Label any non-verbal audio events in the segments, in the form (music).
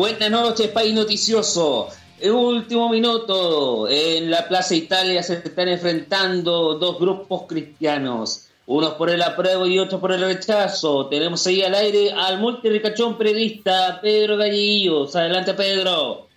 Buenas noches, país noticioso. El último minuto. En la Plaza Italia se están enfrentando dos grupos cristianos. Unos por el apruebo y otros por el rechazo. Tenemos ahí al aire al multiricachón periodista Pedro Gallillos. Adelante, Pedro.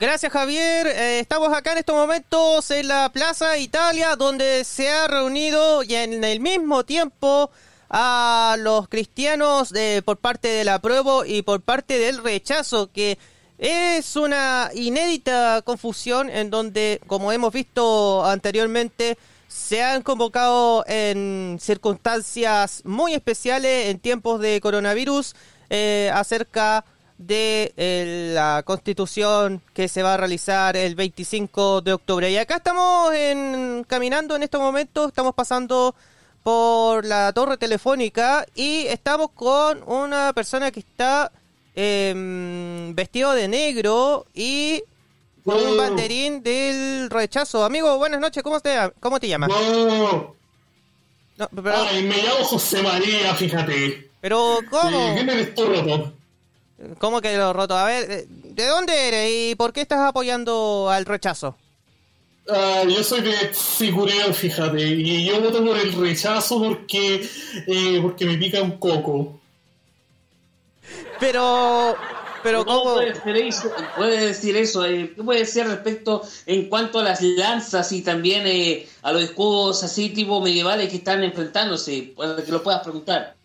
Gracias Javier, eh, estamos acá en estos momentos en la Plaza Italia donde se ha reunido y en el mismo tiempo a los cristianos de, por parte del apruebo y por parte del rechazo que es una inédita confusión en donde como hemos visto anteriormente se han convocado en circunstancias muy especiales en tiempos de coronavirus eh, acerca de eh, la constitución que se va a realizar el 25 de octubre. Y acá estamos en, caminando en estos momentos, estamos pasando por la torre telefónica y estamos con una persona que está eh, vestido de negro y con un banderín del rechazo. Amigo, buenas noches, ¿cómo te, cómo te llamas? No. Ay, me llamo José María, fíjate. Pero, ¿cómo? ¿Quién eres tú, roto? ¿Cómo que lo roto? A ver, ¿de dónde eres y por qué estás apoyando al rechazo? Uh, yo soy de Sicureo, fíjate, y yo voto por el rechazo porque, eh, porque me pica un coco. Pero, pero ¿cómo, puede, decir eso? Eh, ¿Qué puede decir respecto en cuanto a las lanzas y también eh, a los escudos así tipo medievales que están enfrentándose? Para que lo puedas preguntar.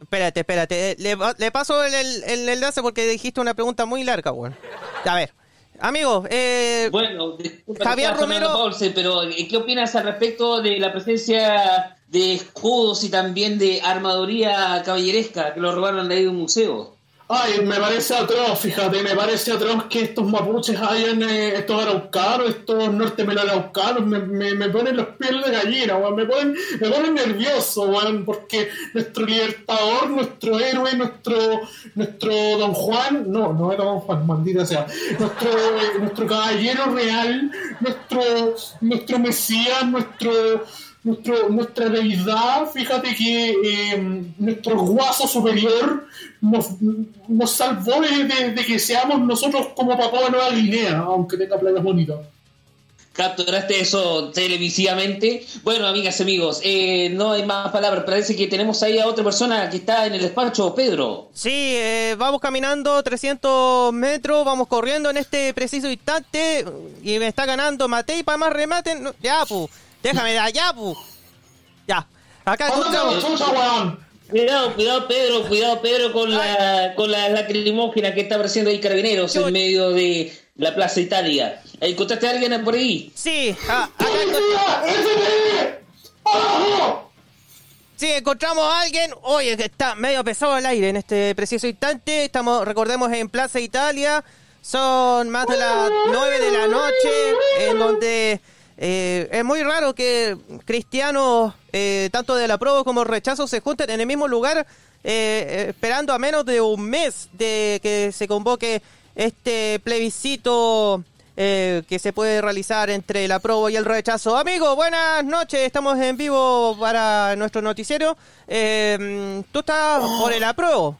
Espérate, espérate. Le, le paso el, el, enlace porque dijiste una pregunta muy larga, weón. A ver. Amigo, eh, bueno, Javier Romero. pero eh, ¿qué opinas al respecto de la presencia de escudos y también de armaduría caballeresca que lo robaron de ahí de un museo? Ay, me parece atroz, fíjate, me parece atroz que estos mapuches hayan, eh, estos araucanos, estos nortemelaraucanos, me, me, me ponen los pies de gallina, me ponen, me ponen nervioso, weón, porque nuestro libertador, nuestro héroe, nuestro, nuestro don Juan, no, no era don Juan, maldita sea, nuestro, nuestro caballero real, nuestro, nuestro mesías, nuestro nuestro, nuestra deidad, fíjate que eh, nuestro guaso superior nos, nos salvó de, que seamos nosotros como Papua de Nueva Guinea, aunque tenga playas bonitas. Capturaste eso televisivamente. Bueno, amigas y amigos, eh, no hay más palabras. Parece que tenemos ahí a otra persona que está en el despacho, Pedro. Sí, eh, vamos caminando 300 metros, vamos corriendo en este preciso instante y me está ganando Matei para más rematen. ya, pu, déjame de allá, pu. Ya, acá escuchamos. Cuidado, cuidado Pedro, cuidado Pedro con la con la lacrimógena que está apareciendo ahí carabineros en medio de la Plaza Italia. ¿Encontraste a alguien por ahí? Sí, ah, Sí, encontramos a alguien. Oye, que está medio pesado el aire en este preciso instante. Estamos, recordemos, en Plaza Italia. Son más de las 9 de la noche, en donde eh, es muy raro que cristianos, eh, tanto de la prueba como rechazo, se junten en el mismo lugar, eh, esperando a menos de un mes de que se convoque este plebiscito que se puede realizar entre el apruebo y el rechazo. Amigos, buenas noches, estamos en vivo para nuestro noticiero. ¿Tú estás por el apruebo?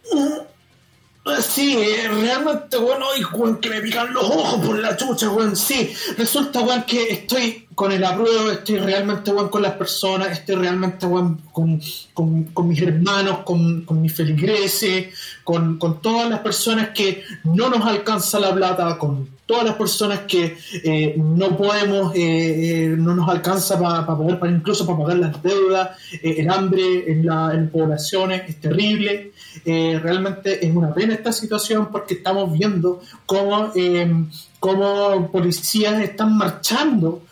Sí, realmente, bueno, y que me pican los ojos por la chucha, weón, sí. Resulta, weón, que estoy con el apruebo, estoy realmente, weón, con las personas, estoy realmente, weón, con, con, mis hermanos, con, con mis feligreses, con, con todas las personas que no nos alcanza la plata, con todas las personas que eh, no podemos, eh, eh, no nos alcanza para poder, para incluso para pagar las deudas, el hambre en, la, en poblaciones es terrible. realmente es una pena esta situación porque estamos viendo cómo, cómo policías están marchando,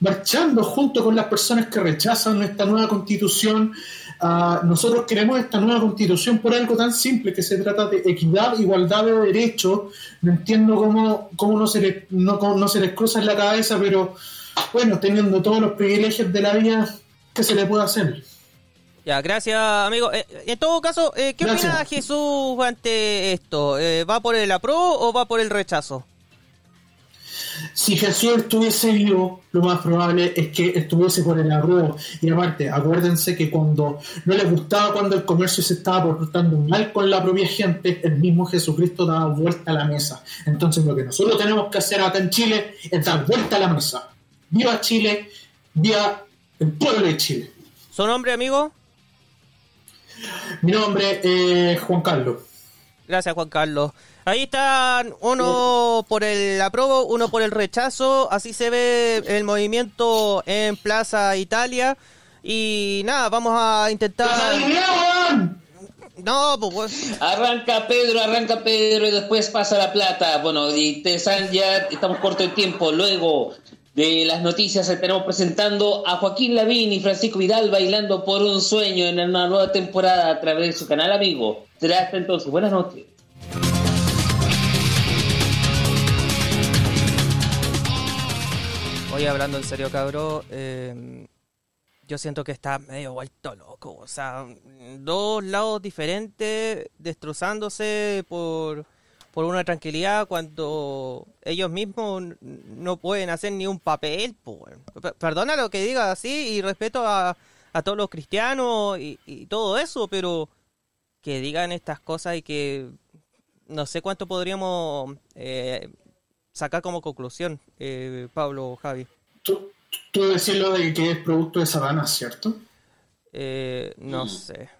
marchando junto con las personas que rechazan esta nueva constitución Ah, nosotros queremos esta nueva constitución por algo tan simple que se trata de equidad, igualdad de derechos. No entiendo cómo, cómo no, se les, no, no se les cruza en la cabeza, pero bueno, teniendo todos los privilegios de la vida, ¿qué se le puede hacer? Ya, gracias, amigo. Eh, en todo caso, eh, ¿qué opina Jesús ante esto? Eh, ¿Va por el apruebo o va por el rechazo? Si Jesús estuviese vivo, lo más probable es que estuviese por el arroz. Y aparte, acuérdense que cuando no les gustaba cuando el comercio se estaba portando mal con la propia gente, el mismo Jesucristo daba vuelta a la mesa. Entonces lo que nosotros tenemos que hacer acá en Chile es dar vuelta a la mesa. Viva Chile, viva el pueblo de Chile. ¿Su nombre, amigo? Mi nombre es Juan Carlos. Gracias, Juan Carlos. Ahí están uno por el apruebo, uno por el rechazo. Así se ve el movimiento en Plaza Italia. Y nada, vamos a intentar. No, pues Arranca Pedro, arranca Pedro y después pasa la plata. Bueno, y te saben ya, estamos corto de tiempo. Luego de las noticias estaremos presentando a Joaquín Lavín y Francisco Vidal bailando por un sueño en una nueva temporada a través de su canal amigo. Será hasta entonces. Buenas noches. Oye, hablando en serio, cabrón, eh, yo siento que está medio vuelto loco. O sea, dos lados diferentes destrozándose por, por una tranquilidad cuando ellos mismos no pueden hacer ni un papel. Perdona lo que diga así y respeto a, a todos los cristianos y, y, todo eso, pero que digan estas cosas y que no sé cuánto podríamos eh, sacar como conclusión, eh, Pablo Javi. Tú, tú decís lo de que es producto de Satanás, ¿cierto? Eh, no mm. sé.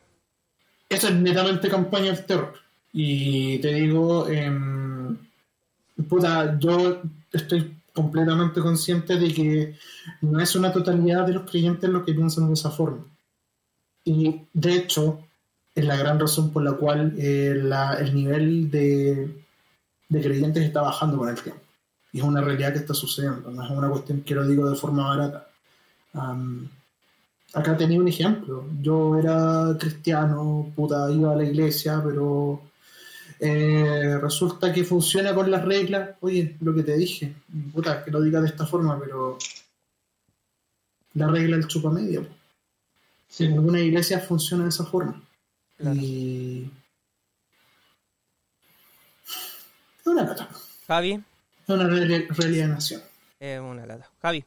Eso es netamente campaña del terror. Y te digo, eh, puta, yo estoy completamente consciente de que no es una totalidad de los creyentes los que piensan de esa forma. Y de hecho, es la gran razón por la cual eh, la, el nivel de, de creyentes está bajando con el tiempo. Y es una realidad que está sucediendo, no es una cuestión que lo digo de forma barata. Um, acá tenía un ejemplo. Yo era cristiano, puta, iba a la iglesia, pero eh, resulta que funciona con las reglas. Oye, lo que te dije, puta, que lo diga de esta forma, pero la regla del chupa medio. Si en alguna iglesia funciona de esa forma. Claro. Y. Es una lata. Javi. Es una realidad nación. Es una lata. Javi,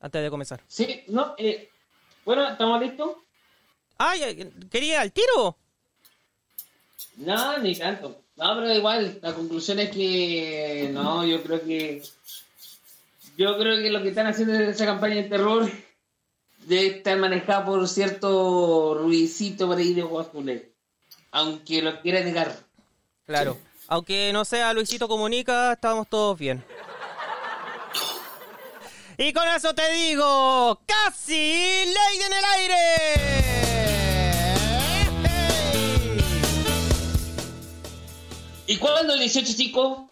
antes de comenzar. Sí, no, eh, bueno, ¿estamos listos? ¡Ay! ¿Quería el tiro? No, ni tanto. No, pero igual, la conclusión es que. No, yo creo que. Yo creo que lo que están haciendo en esa campaña de terror debe estar manejado por cierto ruidito por ahí de Guasculé. Aunque lo quiera negar. Claro. Sí. Aunque no sea Luisito Comunica, estamos todos bien. Y con eso te digo, casi ley en el aire. ¿Y cuándo el 18, chico?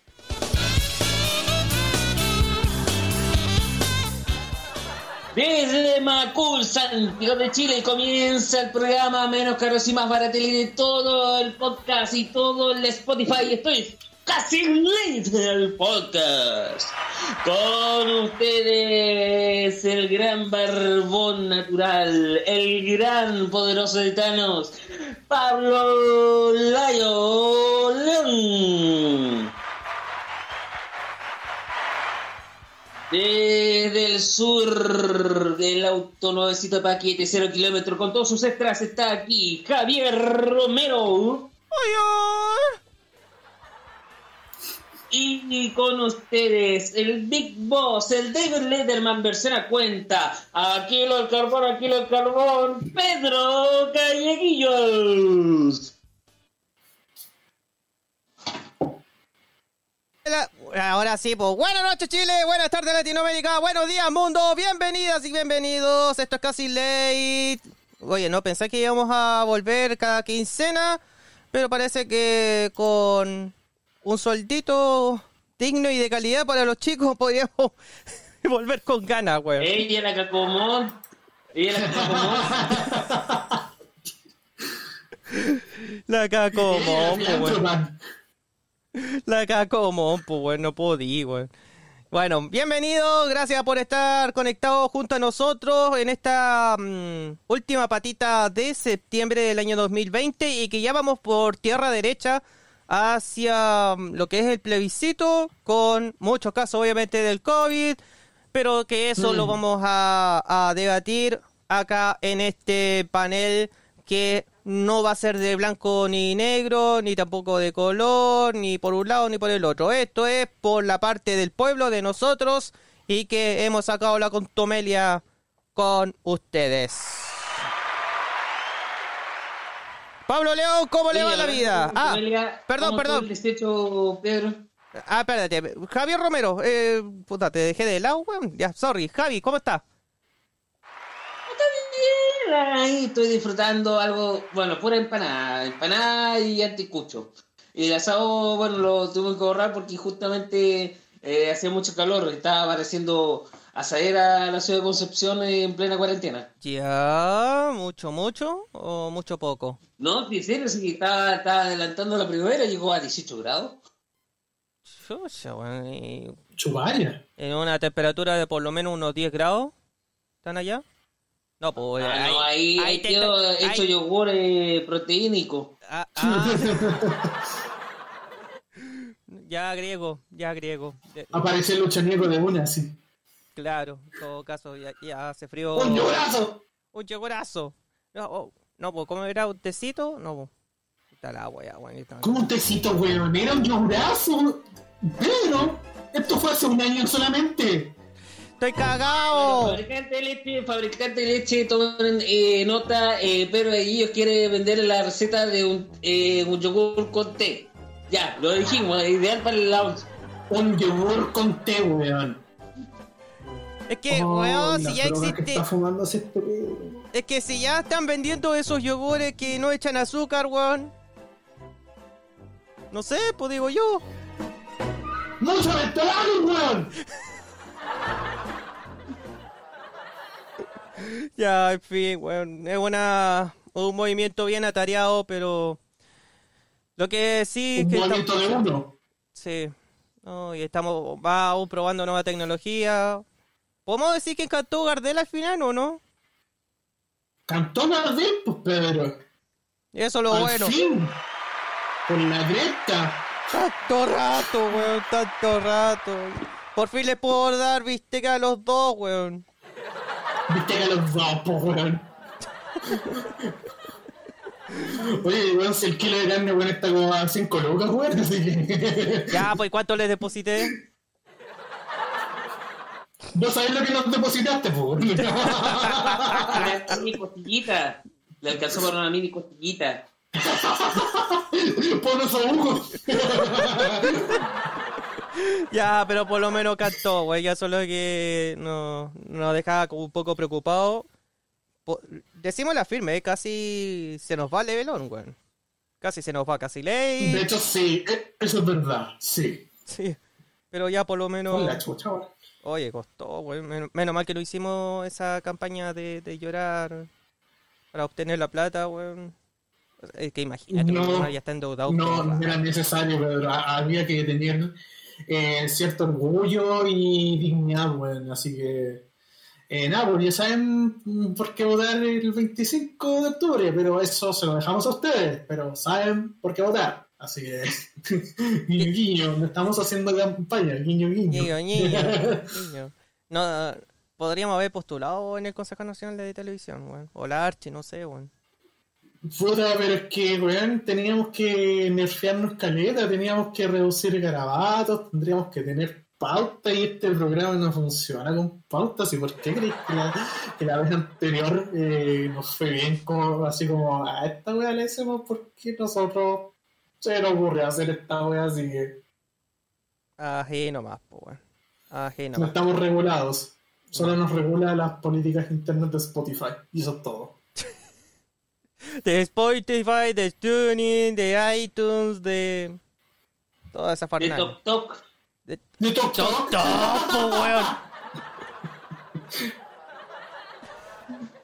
Desde Macul, Santiago de Chile, comienza el programa menos caros y más baratelí de todo el podcast y todo el Spotify. Estoy casi listo el podcast. Con ustedes, el gran barbón natural, el gran poderoso de Thanos, Pablo Layo. Desde el sur del auto nuevecito paquete, 0 kilómetros, con todos sus extras, está aquí Javier Romero. Y con ustedes, el Big Boss, el David Lederman versión a cuenta. Aquí lo el carbón, aquí lo el carbón. Pedro Calleguillos. Ahora sí, pues buenas noches Chile, buenas tardes Latinoamérica, buenos días mundo, bienvenidas y bienvenidos. Esto es casi late. Oye, no pensé que íbamos a volver cada quincena, pero parece que con un soldito digno y de calidad para los chicos (laughs) podríamos volver con ganas, weón. Ella la cacomón. Ella la cacomón. (laughs) la cacomón, weón. (laughs) La cacomón, pues bueno, no podí, weón. Bueno, bienvenido, gracias por estar conectados junto a nosotros en esta um, última patita de septiembre del año 2020 y que ya vamos por tierra derecha hacia mm, lo que es el plebiscito, con muchos casos obviamente del COVID, pero que eso lo vamos a, a debatir acá en este panel que no va a ser de blanco ni negro, ni tampoco de color, ni por un lado ni por el otro. Esto es por la parte del pueblo, de nosotros, y que hemos sacado la contomelia con ustedes. Pablo León, ¿cómo le va la vida? Ah, perdón, perdón. Ah, espérate. Javier Romero, eh, puta, te dejé de lado, weón. Ya, sorry. Javi, ¿cómo? Está ahí estoy disfrutando algo, bueno, pura empanada, empanada y anticucho. Y el asado, bueno, lo tuve que ahorrar porque justamente eh, hacía mucho calor, estaba apareciendo asadera a la ciudad de Concepción en plena cuarentena. Ya, mucho, mucho o mucho poco. No, sí, sí, sí, estaba, estaba adelantando la primavera, llegó a 18 grados. Chucha, weón, y Chubaya. En una temperatura de por lo menos unos 10 grados. ¿Están allá? No, pues Ah, no, ahí, ahí te- ahí- hecho yogur eh, proteínico. Ah, ah. (laughs) ya griego, ya griego. Aparece el luchaniego de una, así. Claro, en todo caso, ya, ya hace frío. ¡Un llorazo! Un yogorazo. No, oh, no, pues, ¿cómo era un tecito? No, pues. Está el agua ya, weón. está- ¿Cómo un tecito, weón? Era un llorazo. Pero, esto fue hace un año solamente. ¡Estoy cagado! Fabricante de leche, fabricante de leche, tomen eh, nota, eh, pero ellos quiere vender la receta de un, eh, un yogur con té. Ya, lo dijimos, ideal para el lounge. Un yogur con té, weón. Es que, Oh, weón, si ya que existe. está fumándose este pedo. Es que si ya están vendiendo esos yogures que no echan azúcar, weón. No sé, pues digo yo. ¡Mucho ventolado, weón! (laughs) (laughs) Ya, en fin, weón. Es una, un movimiento bien atareado, pero. Lo que sí Un que. movimiento de uno. Sí. No, y estamos va aún probando nueva tecnología. ¿Podemos decir que encantó Gardel al final o no? Cantó Gardel, pues, Pedro. Eso es lo Al bueno. fin. Por la cresta. Tanto rato, weón, tanto rato. Por fin le puedo dar bisteca a los dos, weón. Viste que los dos, pues, weón. Oye, weón, si el kilo de carne, weón, está como a 5 lucas, weón, así que... Ya, pues ¿cuánto les deposité? ¿No sabés lo que nos depositaste, pues? weón? Una mini costillita. Le alcanzó para una mini costillita. (laughs) Por los ojos. (laughs) Ya, pero por lo menos cantó, güey. Ya solo que no- nos dejaba como un poco preocupado. Decimos la firme, ¿eh? casi se nos va Levelón, güey. Casi se nos va casi De ley. hecho, sí, eh, eso es verdad, sí. Sí. Pero ya por lo menos. Con la chucha, weón. Oye, costó, güey. Men- Menos mal que no hicimos esa campaña de, de llorar para obtener la plata, güey. Es que imagínate, No, ya está endeudado. No, no era necesario, pero ha- había que tener eh, cierto orgullo y dignidad, weón. Así que, eh, nada, pues ya saben mm, por qué votar el 25 de octubre, pero eso se lo dejamos a ustedes, pero saben por qué votar. Así que, (laughs) guiño, guiño, no estamos haciendo campaña, guiño, guiño. Niño, niño. (laughs) No, podríamos haber postulado en el Consejo Nacional de Televisión, weón. O la Archi, no sé, weón. Puta, pero es que, weón, teníamos que nerfearnos caleta, teníamos que reducir garabatos, tendríamos que tener pauta y este programa no funciona con pautas. ¿Y por qué crees que la, que la vez anterior eh, nos fue bien como así como a esta wea le hicimos porque nosotros se nos ocurrió hacer esta wea así que Ají nomás, po, weón. Ají no nomás. estamos regulados. Solo nos regula las políticas internas de Spotify y eso es todo. De Spotify, de Tuning, de iTunes, de. Toda esa De farnada. Tok Tok. De De Tok Tok Tok. Weón.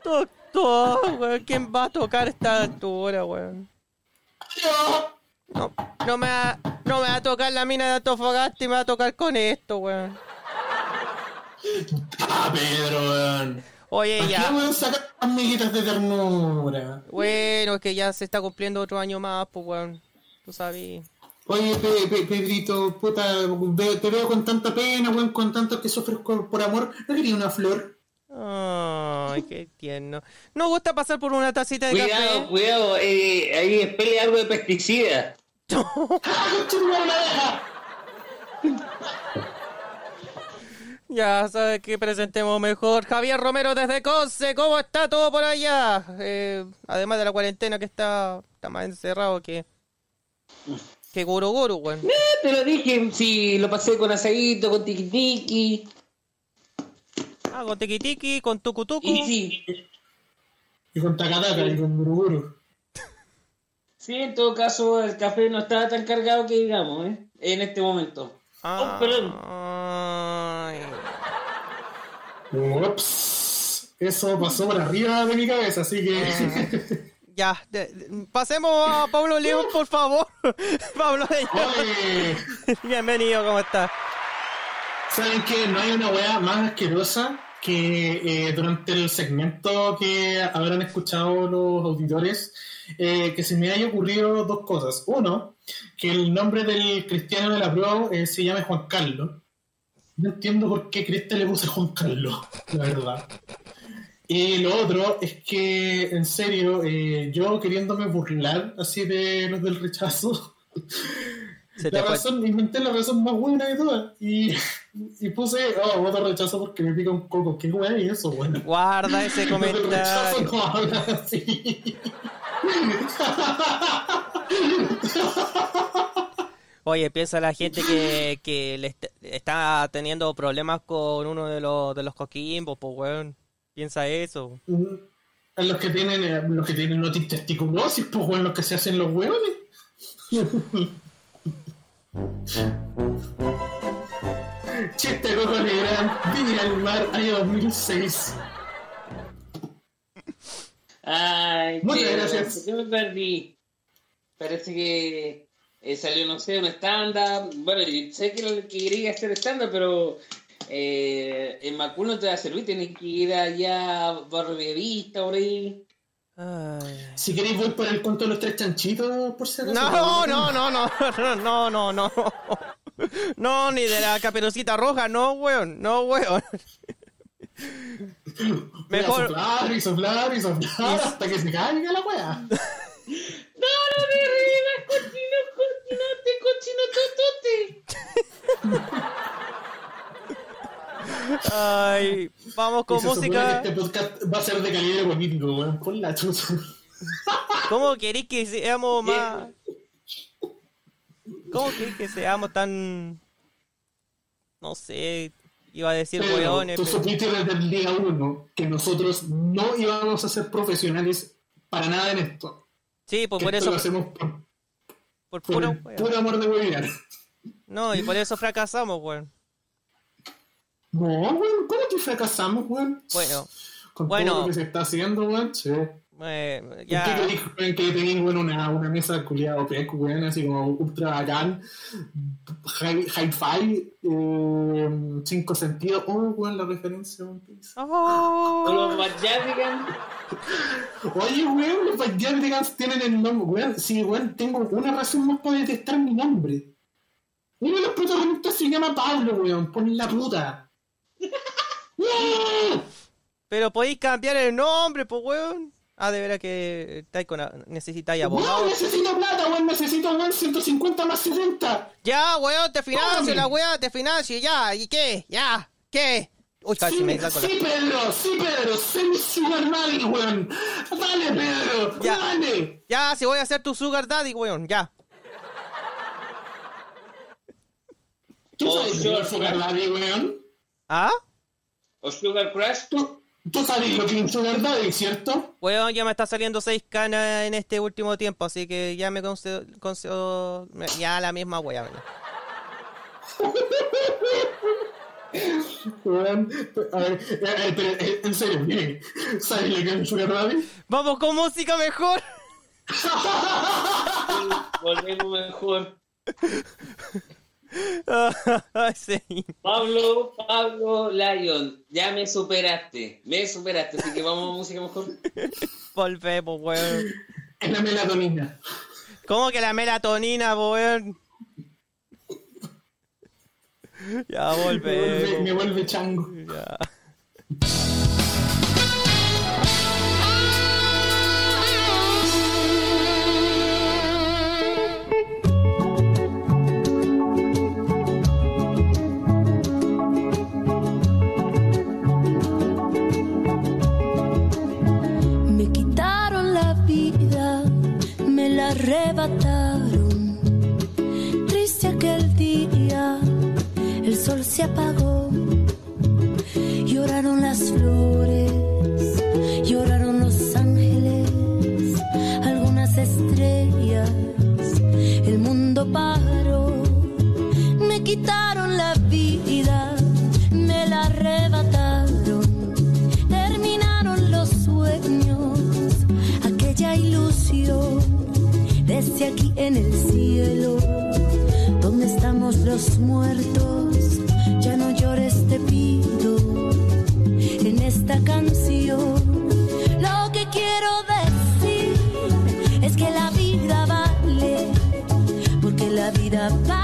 Tok Tok, weón. ¿Quién va a tocar esta altura, weón? Yo. No, no me va, no me va a tocar la mina de Antofagasta y me va a tocar con esto, weón. Ah, Pedro, weón. Oye, Aquí ya. weón sacar amiguitas de ternura. Bueno, es que ya se está cumpliendo otro año más, pues, weón. Tú sabes. Oye, Pe- Pe- Pedrito, puta, ve- te veo con tanta pena, weón, con tanto que sufres por, amor. ¿No quería una flor? Ay, qué tierno. ¿No gusta pasar por una tacita de Cuidado, café? cuidado, eh, ahí espele algo de pesticida. (laughs) ¡Ah, conchetumare, la deja! Ya sabes que presentemos mejor. Javier Romero desde Conce, ¿cómo está todo por allá? Eh, además de la cuarentena que está, está más encerrado que. que Guru Guru, weón. Eh, te lo dije, si lo pasé con asadito, con tiki tiki. Ah, con tiki tiki, con tucu tucu. Y sí, Y con tacataca y con guruguru. (laughs) sí, en todo caso el café no estaba tan cargado que digamos, ¿eh? En este momento. Ah, Oh, perdón. Ups. Eso pasó por arriba de mi cabeza, así que. (laughs) Ya, de- de- pasemos a Pablo León, por favor. (laughs) Pablo León. (laughs) Bienvenido, ¿cómo estás? ¿saben qué? No hay una weá más asquerosa que eh, durante el segmento que habrán escuchado los auditores, eh, que se me haya ocurrido dos cosas. Uno, que el nombre del cristiano de la prueba eh, se llame Juan Carlos. No entiendo por qué Cristian le puse Juan Carlos, la verdad. Y lo otro es que, en serio, eh, yo queriéndome burlar así de los del rechazo, Se la razón, inventé la razón más buena de todas. Y, y puse, oh, voto rechazo porque me pica un coco. ¿Qué weá es eso, bueno? Guarda ese del rechazo comentario. no hablan así. (laughs) Oye, piensa la gente que, que le est- está teniendo problemas con uno de los, de los coquimbos, pues, weón. Piensa eso. A los que tienen, eh, los que tienen otis testiculosis, pues bueno, los que se hacen los hueones. (laughs) Chiste Coco Legrand, Viña al Mar, año 2006. Ay, Muchas gracias. Yo me perdí. Parece que eh, salió, no sé, un stand-up. Bueno, yo sé que, lo- que quería hacer stand-up, pero eh, en Macul no te va a servir. Tienes que ir allá a por ahí. Ay. Si queréis voy por el cuento de los tres chanchitos, por acaso. No, no, no, no, no, no, no, no. No, ni de la caperucita roja, no, weón, no, weón. Mejor- soplar y soplar y soplar hasta que se caiga la wea. ¡No, no me revives, cochino, cochinote, cochino totote! Ay, vamos con música. Este podcast va a ser de calidad político, weón. Por la chucha. ¿Cómo queréis que seamos más? ¿Cómo queréis que seamos tan... No sé, iba a decir Pero weones, tú pero... supiste desde el día uno que nosotros no íbamos a ser profesionales para nada en esto. Sí, pues por eso, lo hacemos por, por por puro el weón. puro amor de webinar. No, y por eso fracasamos, weón. No, weón, ¿cómo que fracasamos, weón? Bueno, Con bueno. todo lo que se está haciendo, weón, sí. Eh, ¿En qué ya... queréis, weón, que tenéis, weón, una, una mesa culiada OPEC, weón, así como ultra bacán, hi- hi-fi, eh, cinco sentidos, oh, weón, la referencia, weón, ¿qué dice? Con Oh, los Bajadigan. Oye, weón, los Backyardigans tienen el nombre, weón. Sí, weón, tengo una razón más para detestar mi nombre. Uno de los protagonistas se llama Pablo, weón, por la puta. Pero podéis cambiar el nombre, pues, weón. Ah, de veras que estáis con... necesitáis abogado. necesito plata, weón, necesito, weón, 150 más 70. Ya, weón, te financio, la weá, te financio, ya. ¿Y qué? Ya, ¿qué? Uy, casi Sí, me saco la... sí, Pedro, sí, Pedro, sé mi sugar daddy, weón. Dale, Pedro, Ya. dale. Ya, si voy a ser tu sugar daddy, weón, ya. ¿Tú Oh, sabes sugar sugar daddy, weón? ¿Ah? O Sugar Crush. ¿Tú, tú sabes lo que es un sugar daddy, ¿cierto? Weón, ya me está saliendo seis canas en este último tiempo, así que ya me concedo... concedo- ya la misma weá. weón. (laughs) Weón, a ver, eh, eh, pero, eh, en serio, miren, ¿sabes lo que es un sugar daddy? Vamos con música mejor. (laughs) Volvemos mejor. (laughs) (laughs) sí. Pablo, Pablo Lion, ya me superaste. Me superaste, así que vamos a música mejor. (laughs) Volvemos, weón. Es la melatonina. ¿Cómo que la melatonina, weón? Ya volvemos. Me vuelve, me vuelve chango. Ya. Arrebataron. Triste aquel día, el sol se apagó. Lloraron las flores, aquí en el cielo, donde estamos los muertos, ya no llores te pido, en esta canción, lo que quiero decir es que la vida vale, porque la vida vale,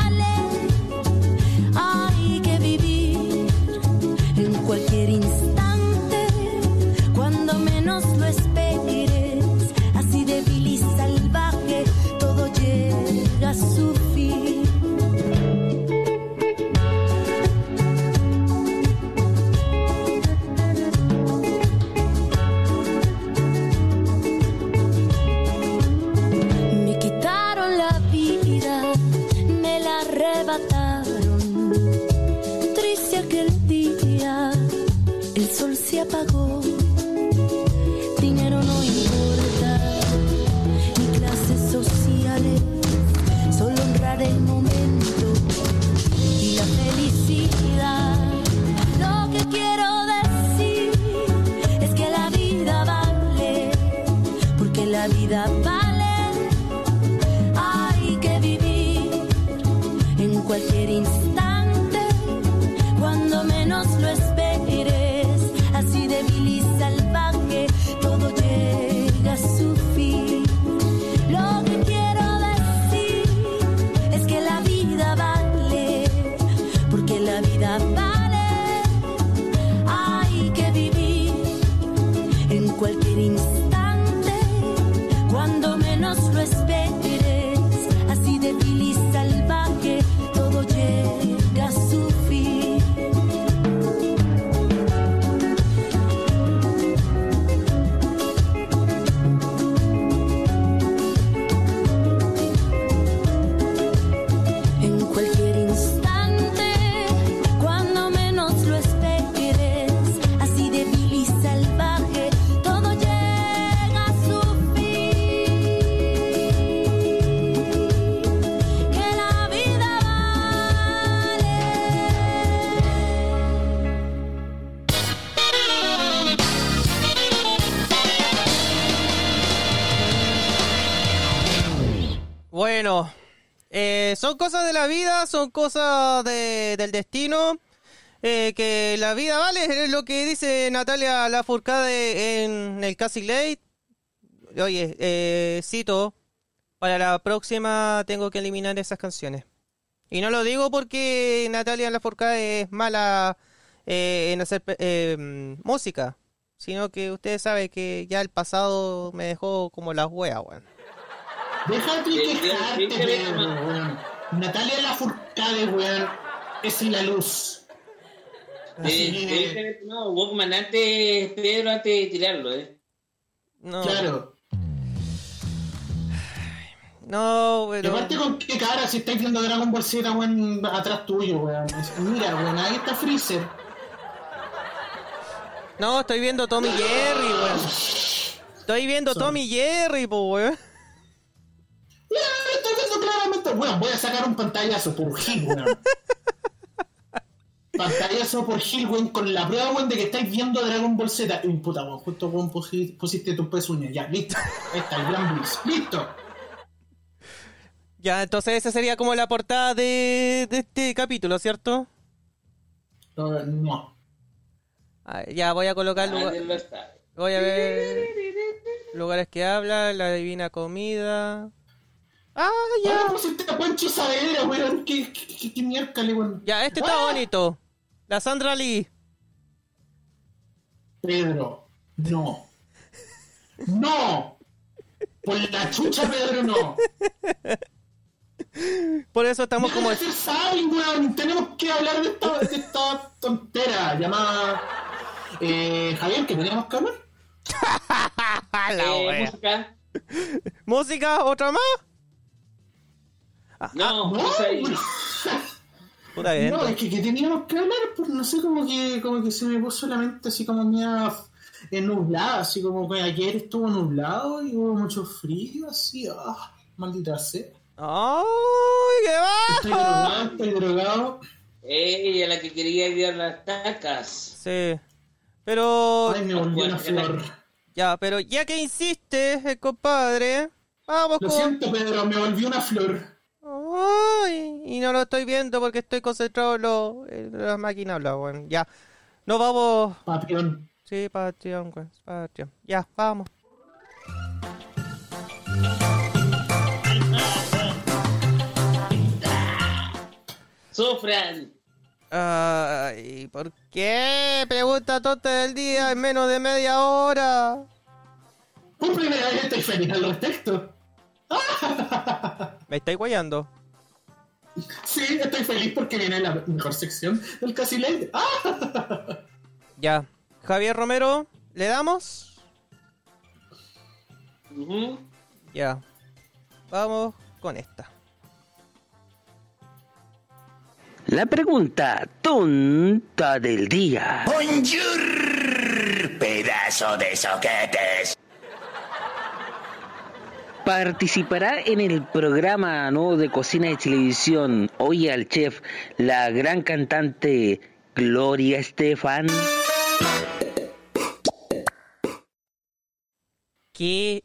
cosas de la vida, son cosas de- del destino. eh, que la vida vale, es lo que dice Natalia Lafourcade en el Cassie Late. Oye, eh, cito, para la próxima tengo que eliminar esas canciones. Y no lo digo porque Natalia Lafourcade es mala eh, en hacer eh, música, sino que ustedes saben que ya el pasado me dejó como las weas, weón. Déjate Sí, Natalia Lafourcade, weón, es la luz. Así Eh, que, eh, no, Walkman antes, Pedro, antes de tirarlo, ¿eh? No, claro. no, Y pero... aparte con qué cara si estáis viendo Dragon Ball Z, weón, atrás tuyo, weón. Mira, weón, ahí está Freezer. No, estoy viendo Tommy Jerry, weón. (laughs) Estoy viendo Sorry. Tommy Jerry, po, weón. Weón, voy a sacar un pantallazo por Gil, weón. (laughs) pantallazo por Gil, weón, con la prueba, weón, de que estáis viendo Dragon Ball Z. Y puta, weón, justo weón, pusi- pusiste tu pezuña. Ya, listo. Ahí está, el gran Blitz. Listo. Ya, entonces esa sería como la portada de, de este capítulo, ¿cierto? No, no. Ah, ya voy a colocar lugar- voy a ver lugares que habla, la divina comida. Ah, Ya pusiste a Pancho Saavedra, weón. ¿Qué, qué, qué, qué miércoles, weón? Ya, este está Ah, bonito. La Sandra Lee. Pedro, no. ¡No! Por la chucha, Pedro, no. Por eso estamos como... De weón. Tenemos que hablar de esta, de esta tontera llamada. Eh, Javier, ¿qué teníamos que hablar? (laughs) La Eh, música. ¿Música? ¿Otra más? No, No, ahí. weón. Puta. No, es que, que teníamos que hablar, pues no sé, como que, como que se me puso la mente así como media eh, nublada, así como que ayer estuvo nublado y hubo mucho frío, así, ah, maldita sea. ¡Ay, qué Estoy bajo! drogado, estoy drogado. Ella la que quería ir las tacas. Sí. Pero... Ay, me volvió una flor. Ya, pero ya que insiste, eh, compadre, vamos Lo con... siento, Pedro, me volvió una flor. Ay, y no lo estoy viendo porque estoy concentrado en, lo, en la máquina habla, weón. Ya. Nos vamos. Papión. Sí, Patreon, weón. Patreon. Ya, vamos. Sufran. Ay, ¿por qué? Pregunta tonta del día en menos de media hora. Por primera vez estoy feliz al respecto. (laughs) Me estáis guayando. Sí, estoy feliz porque viene la mejor sección del Casi Late. (laughs) ¡Ah! Ya. Javier Romero, ¿le damos? Ujú. Ya. Vamos con esta. La pregunta tonta del día. Bonjour, pedazo de soquetes. Participará en el programa nuevo de cocina de televisión Oye al Chef la gran cantante Gloria Estefan. ¿Qué?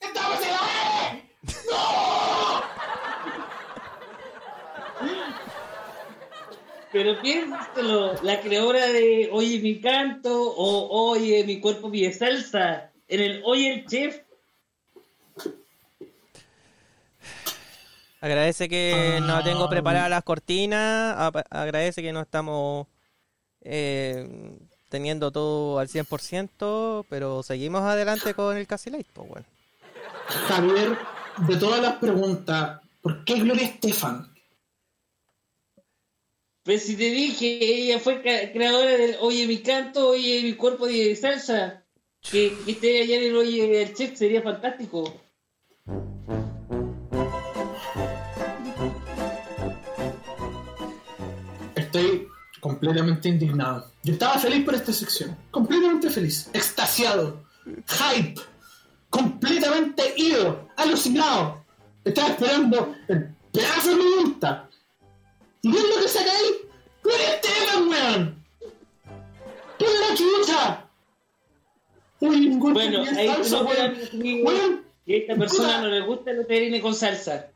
¡Estamos en la E! Pero piénsalo, la creadora de Oye mi canto o Oye mi cuerpo pide salsa. En el Oye el chef. Agradece que no tengo preparadas las cortinas. Agradece que no estamos eh, teniendo todo al 100%. Pero seguimos adelante con el Casi Light, pues bueno. Javier, de todas las preguntas, ¿por qué Gloria Estefan? Pues si te dije, ella fue creadora del Oye mi canto, Oye mi cuerpo pide salsa. Que, que esté allá en el Oye el chef sería fantástico. Estoy completamente indignado. Yo estaba feliz por esta sección. Completamente feliz. Extasiado. Hype. Completamente ido. Alucinado. Estaba esperando el pedazo de pregunta. ¿Y qué es lo que saca ahí? ¡Gloria Estefan, weón! ¡Qué es la chucha! Uy, ningún Bueno, tenía ahí salsa, no weón. que a esta persona puta. no le gusta que viene con salsa.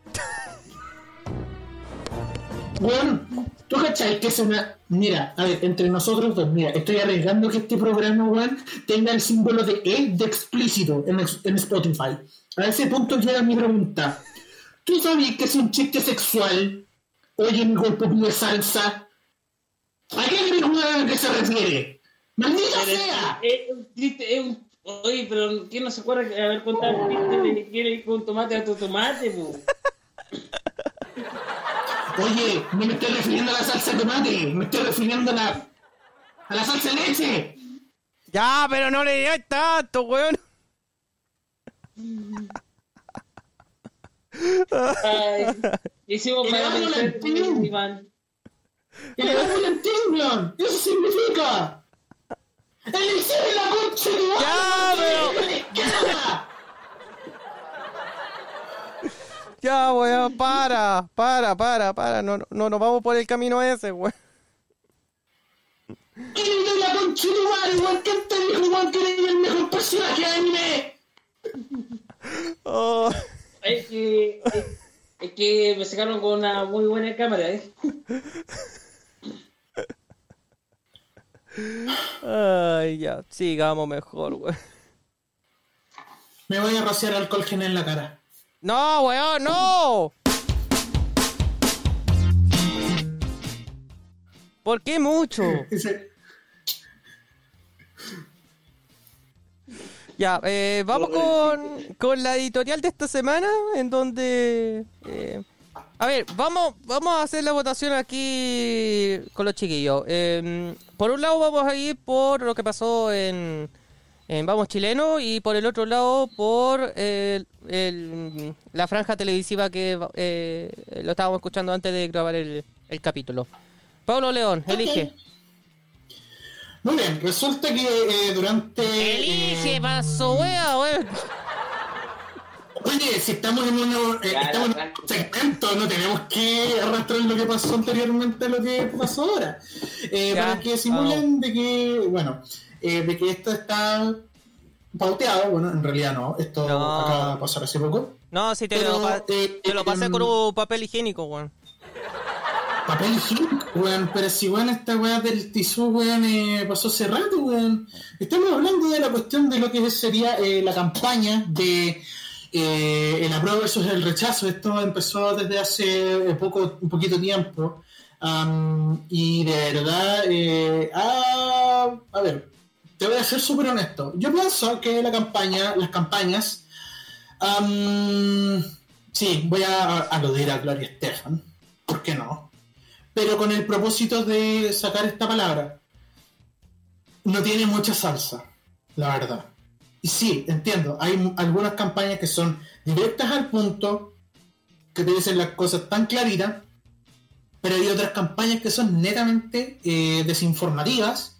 Weón, ¿tú cachai que es una... Mira, a ver, entre nosotros dos, mira, estoy arriesgando que este programa, weón, tenga el símbolo de E de explícito en, ex- en Spotify. A ese punto llega mi pregunta. ¿Tú sabías que es un chiste sexual? Oye, mi cuerpo pide salsa. ¿A qué weón, que se refiere? ¡Maldita Pero sea! es, es un chiste, es un... Oye, pero ¿quién no se acuerda de haber contado el chiste de que quiere ir con tomate a tu tomate, pu? Oye, no me estoy refiriendo a la salsa de tomate, me estoy refiriendo a la... a la salsa de leche. Ya, pero no le digáis tanto, weón. Ay, hicimos Y para le damos la vencer, pin. Iván. ¡El Valentín, ¡Eso significa! ¡Elixir en la concha de tu Ya, pero-. Ya, weón, para, para, para, para. No, no nos vamos por el camino ese, weón. ¡Eres de la concha de madre, weón! ¿Quién te dijo, weón, que eres el mejor personaje de anime? Oh, Es que, es, es que que me sacaron con una muy buena cámara, ¿eh? Ay, ya, sigamos mejor, weón. Me voy a rociar alcohol gel en la cara. No, weón, no. ¿Por qué mucho? Ya, eh, vamos con, con la editorial de esta semana, en donde... eh, a ver, vamos, vamos a hacer la votación aquí con los chiquillos. Eh, por un lado vamos a ir por lo que pasó en, en Vamos Chileno y por el otro lado por el- el- la franja televisiva que eh, lo estábamos escuchando antes de grabar el, el capítulo. Pablo León, elige. Muy bien, resulta que eh, durante... Elige, eh, paso, wea, wea. Oye, si estamos en, una, eh, estamos en un segmento, no tenemos que arrastrar lo que pasó anteriormente a lo que pasó ahora. Eh, para que simulen de que, bueno, eh, de que esto está pauteado, bueno, en realidad no, esto No. acaba de pasar hace poco. No, si te, Pero, lo, pa- eh, te lo pasé con un papel higiénico, weón. Papel higiénico, weón, pero si weón esta weá del tisú, weón, eh, pasó hace rato, weón. Estamos hablando de la cuestión de lo que sería eh, la campaña de eh, el apruebo versus el rechazo. Esto empezó desde hace poco, un poquito tiempo. Am, y de verdad, eh, ah, a ver, te voy a ser súper honesto. Yo pienso que la campaña, las campañas, am, sí, voy a aludir a Gloria Estefan, ¿por qué no? Pero con el propósito de sacar esta palabra, no tiene mucha salsa, la verdad. Y sí, entiendo, hay algunas campañas que son directas al punto, que te dicen las cosas tan claritas, pero hay otras campañas que son netamente eh, desinformativas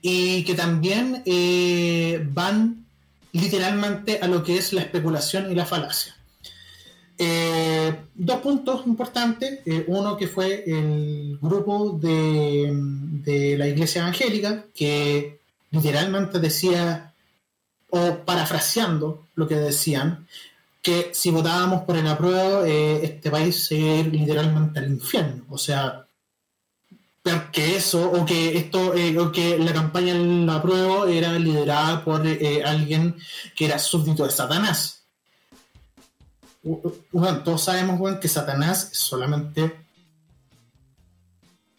y que también eh, van literalmente a lo que es la especulación y la falacia. Eh, dos puntos importantes. Eh, uno que fue el grupo de, de la Iglesia Evangélica, que literalmente decía, o parafraseando lo que decían, que si votábamos por el apruebo, eh, este país se iba a ir literalmente al infierno. O sea, que eso, o que esto, eh, o que la campaña del apruebo era liderada por eh, alguien que era súbdito de Satanás. Bueno, todos sabemos bueno, que Satanás es solamente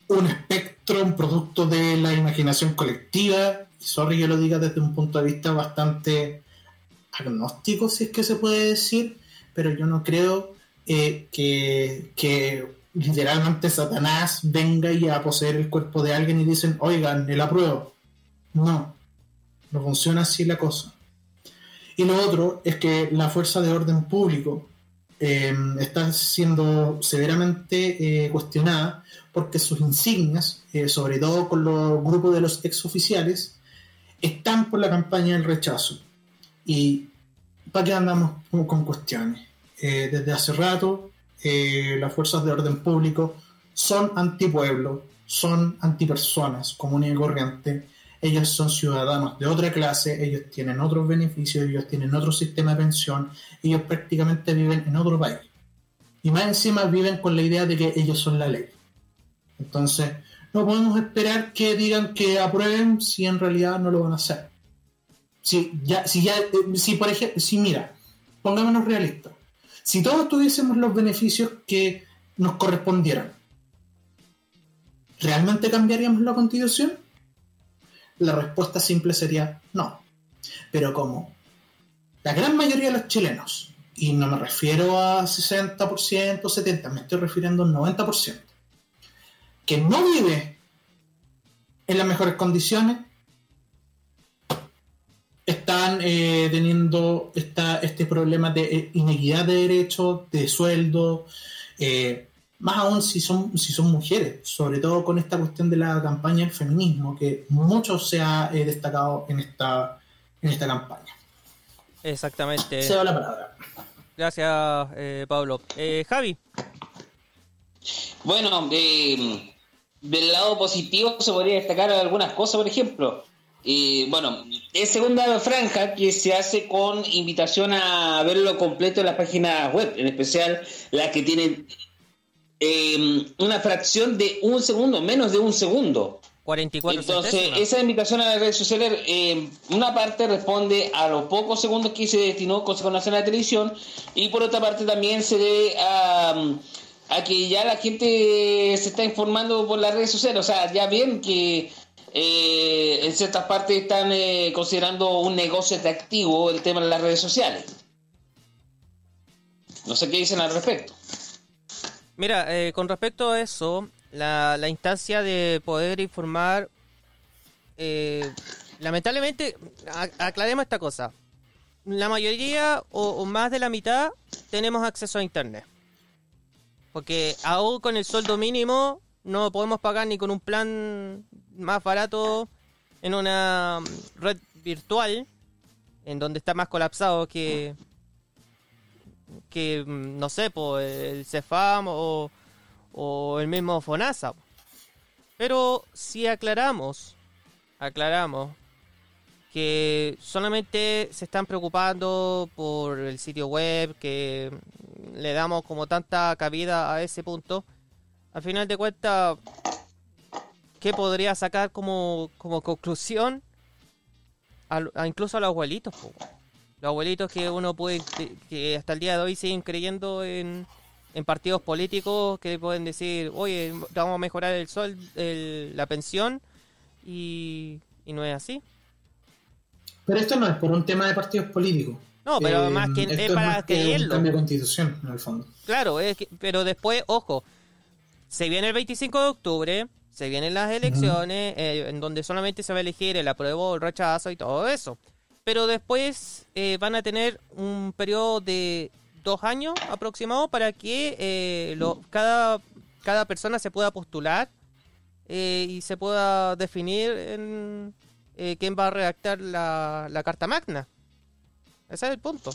un espectro, un producto de la imaginación colectiva. Sorry que lo diga desde un punto de vista bastante agnóstico, si es que se puede decir, pero yo no creo eh, que, que literalmente Satanás venga y a poseer el cuerpo de alguien y dicen, oigan, el apruebo. No, no funciona así la cosa. Y lo otro es que la fuerza de orden público eh, está siendo severamente eh, cuestionada porque sus insignias, eh, sobre todo con los grupos de los exoficiales, están por la campaña del rechazo. Y ¿para qué andamos con, cuestiones? Eh, desde hace rato, eh, las fuerzas de orden público son antipueblo, son antipersonas comunes y corrientes. Ellos son ciudadanos de otra clase, ellos tienen otros beneficios, ellos tienen otro sistema de pensión, ellos prácticamente viven en otro país. Y más encima viven con la idea de que ellos son la ley. Entonces, no podemos esperar que digan que aprueben si en realidad no lo van a hacer. Si ya, si ya, eh, si por ejemplo, si mira, pongámonos realistas. Si todos tuviésemos los beneficios que nos correspondieran, ¿realmente cambiaríamos la constitución? La respuesta simple sería no. Pero como la gran mayoría de los chilenos, y no me refiero a 60%, 70%, me estoy refiriendo al 90%, que no vive en las mejores condiciones, están eh, teniendo esta, este problema de eh, inequidad de derechos, de sueldo, eh, más aún si son, si son mujeres, sobre todo con esta cuestión de la campaña del feminismo, que mucho se ha eh, destacado en esta, en esta campaña. Exactamente. Se da la palabra. Gracias, eh, Pablo. Eh, Javi. Bueno, eh, del lado positivo se podría destacar algunas cosas, por ejemplo. Y bueno, es segunda franja que se hace con invitación a verlo completo en las páginas web, en especial las que tienen eh, una fracción de un segundo, menos de un segundo. 44 Entonces, esa invitación a las redes sociales, eh, una parte responde a los pocos segundos que se destinó Consejo Nacional de Televisión y por otra parte también se debe a, a que ya la gente se está informando por las redes sociales. O sea, ya bien que eh, en ciertas partes están eh, considerando un negocio atractivo el tema de las redes sociales. No sé qué dicen al respecto. Mira, eh, con respecto a eso, la, instancia de poder informar, eh, lamentablemente, aclaremos esta cosa. La mayoría o, más de la mitad tenemos acceso a Internet. Porque aún con el sueldo mínimo no podemos pagar ni con un plan más barato en una red virtual, en donde está más colapsado que, que mm, no sé, por el Cefam o, el mismo Fonasa. Pero si aclaramos, aclaramos que solamente se están preocupando por el sitio web, que le damos como tanta cabida a ese punto, al final de cuentas, ¿qué podría sacar como, como conclusión? A, incluso a los abuelitos, po. Los abuelitos que uno puede, que, hasta el día de hoy siguen creyendo en, en partidos políticos que pueden decir, oye, vamos a mejorar el sol, el- la pensión, y, y no es así. Pero esto no es por un tema de partidos políticos. No, pero Eh, más que esto es para más que creerlo. un cambio de constitución, en el fondo. Claro, es que- pero después, ojo, se viene el 25 de octubre, se vienen las elecciones, eh, en donde solamente se va a elegir el apruebo o el rechazo y todo eso. Pero después eh, van a tener un periodo de dos años aproximado para que eh, lo- cada, cada persona se pueda postular eh, y se pueda definir en, eh, quién va a redactar la, la Carta Magna. Ese es el punto.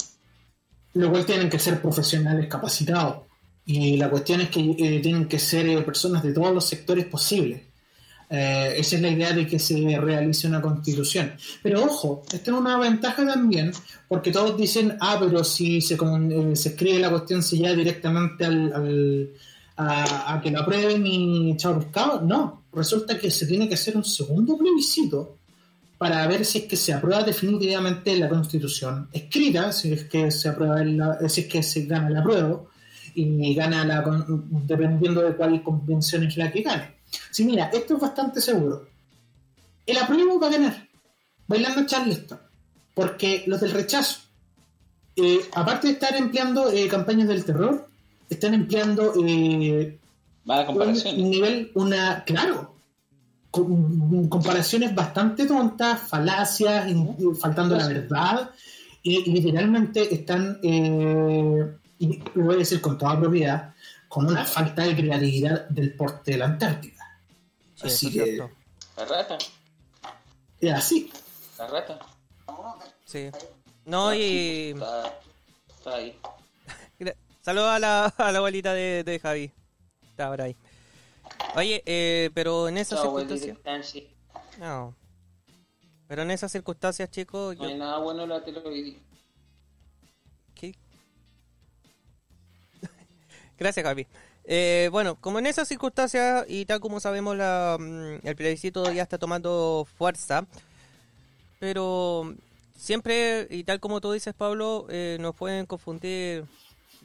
Lo cual tienen que ser profesionales capacitados. Y la cuestión es que tienen que ser personas de todos los sectores posibles. Eh, esa es la idea de que se realice una constitución. Pero ojo, esta es una ventaja también, porque todos dicen, ah, pero si se, con- eh, se escribe la cuestión se lleva directamente al, al- a, a que lo aprueben y chao pescado. No, resulta que se tiene que hacer un segundo plebiscito para ver si es que se aprueba definitivamente la constitución escrita, si es que se aprueba el- si es que se gana el apruebo y gana la dependiendo de cuál convención es la que gane. Sí, mira, esto es bastante seguro. El apruebo va a ganar, bailando Charleston, porque los del rechazo, eh, aparte de estar empleando eh, campañas del terror, están empleando eh, a un comparación. nivel, una, claro, con- comparaciones bastante tontas, falacias, faltando la verdad, y, y literalmente están, eh, y lo voy a decir con toda propiedad, con una falta de creatividad del porte de la Antártida. Sí, Así que- cierto. La rata, Es así. la rata. Sí. No, y... Está, está ahí. (laughs) Saludos a la, a la abuelita de, de Javi. Está por ahí. Oye, eh, pero en esas circunstancias... Nancy. No. Pero en esas circunstancias, chicos, No hay yo... nada bueno en la televisión. ¿Qué? (laughs) Gracias, Javi. Eh, bueno, como en esas circunstancias y tal como sabemos, la, mm, el plebiscito ya está tomando fuerza, pero siempre, y tal como tú dices, Pablo, eh, nos pueden confundir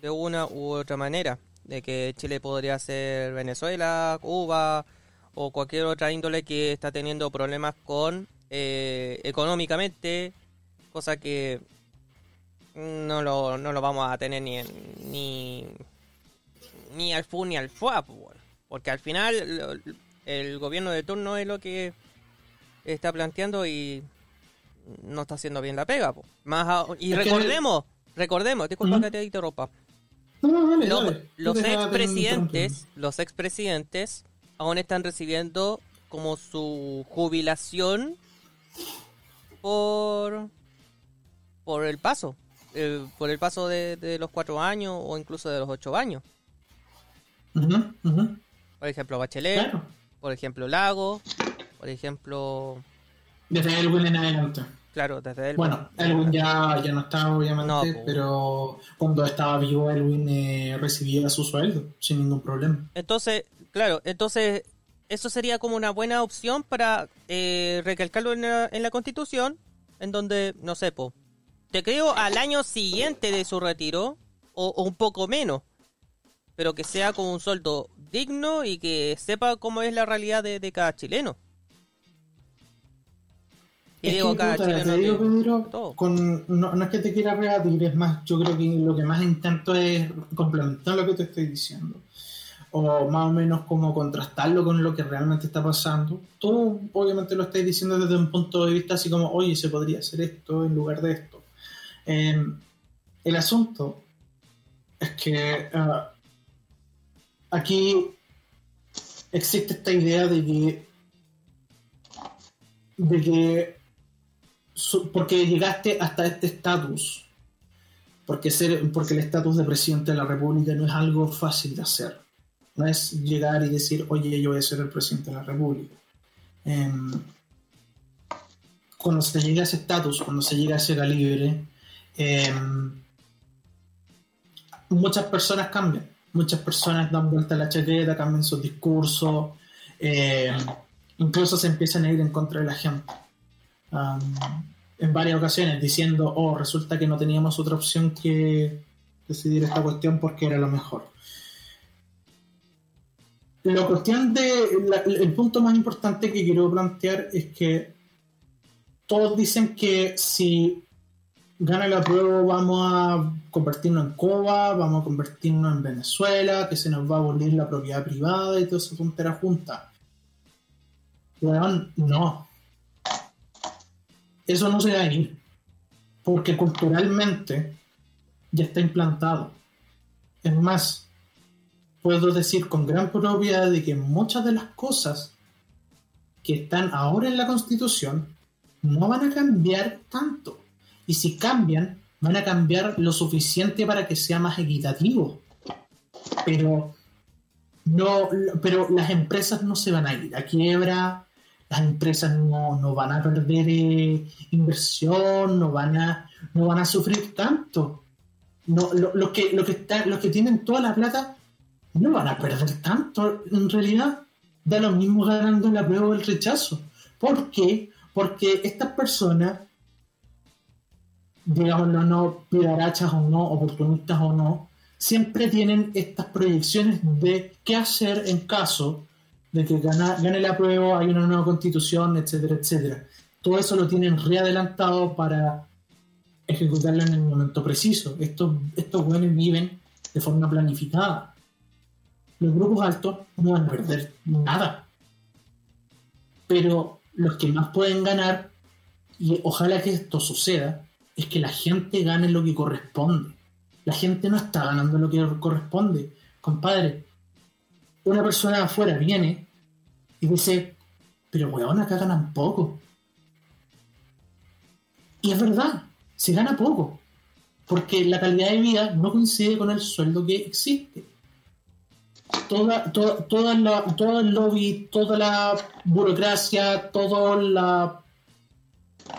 de una u otra manera, de que Chile podría ser Venezuela, Cuba o cualquier otra índole que está teniendo problemas con eh, económicamente, cosa que no lo, no lo vamos a tener ni ni ni al FU ni al FUA, porque al final el gobierno de turno es lo que está planteando y no está haciendo bien la pega. Más a- y Es que- recordemos, recordemos, disculpa Ujú. que te interrumpa, No, no, los, los expresidentes, los expresidentes aún están recibiendo como su jubilación por por el paso, eh, por el paso de, de los cuatro años o incluso de los ocho años. Por ejemplo, Bachelet, Claro. por ejemplo, Lago, por ejemplo, Desde Elwin en adelante. Claro, desde él. Bueno, Elwin ya, ya no está, obviamente, No, pero cuando estaba vivo, Elwin eh, recibía su sueldo sin ningún problema. Entonces, claro, entonces eso sería como una buena opción para eh, recalcarlo en la, en la Constitución, en donde, no sé, po, te creo al año siguiente de su retiro, o, o un poco menos, pero que sea con un sueldo digno y que sepa cómo es la realidad de, de cada chileno. Y Es digo que, cada chileno te digo, de- Pedro, todo. con, no, no es que te quiera rebatir, es más, yo creo que lo que más intento es complementar lo que te estoy diciendo. O más o menos como contrastarlo con lo que realmente está pasando. Tú obviamente lo estás diciendo desde un punto de vista así como, oye, se podría hacer esto en lugar de esto. Eh, el asunto es que ah, aquí existe esta idea de que porque llegaste hasta este estatus porque ser porque el estatus de presidente de la república no es algo fácil de hacer. No es llegar y decir oye yo voy a ser el presidente de la república Em, cuando se llega a ese estatus cuando se llega a ese calibre em, muchas personas cambian muchas personas dan vuelta a la chaqueta cambian sus discursos em, incluso se empiezan a ir en contra de la gente um, en varias ocasiones diciendo, oh, resulta que no teníamos otra opción que decidir esta cuestión porque era lo mejor. La cuestión de, el punto más importante que quiero plantear es que todos dicen que si gana la prueba vamos a convertirnos en Cuba, vamos a convertirnos en Venezuela, que se nos va a abolir la propiedad privada y toda esa tontera junta. No. Eso no se va a ir. Porque culturalmente ya está implantado. Es más, puedo decir con gran propiedad de que muchas de las cosas que están ahora en la Constitución no van a cambiar tanto. Y si cambian, van a cambiar lo suficiente para que sea más equitativo. Pero no, pero las empresas no se van a ir a quiebra, las empresas no, no van a perder eh, inversión, no van a, no van a sufrir tanto. No, lo, lo que, lo que los que tienen toda la plata no van a perder tanto. En realidad, da lo mismo ganando la prueba o el rechazo. ¿Por qué? Porque estas personas, digámoslo no, pidarachas o no, oportunistas o no, siempre tienen estas proyecciones de qué hacer en caso de que gane la prueba, hay una nueva constitución, etcétera, etcétera. Todo eso lo tienen readelantado para ejecutarlo en el momento preciso. Estos, estos viven de forma planificada. Los grupos altos no van a perder nada. Pero los que más pueden ganar, y ojalá que esto suceda, es que la gente gane lo que corresponde. La gente no está ganando lo que corresponde. Compadre, una persona de afuera viene y dice, pero weón, acá ganan poco. Y es verdad, se gana poco, porque la calidad de vida no coincide con el sueldo que existe. Toda, toda, toda la- todo el lobby, toda la burocracia, todas la,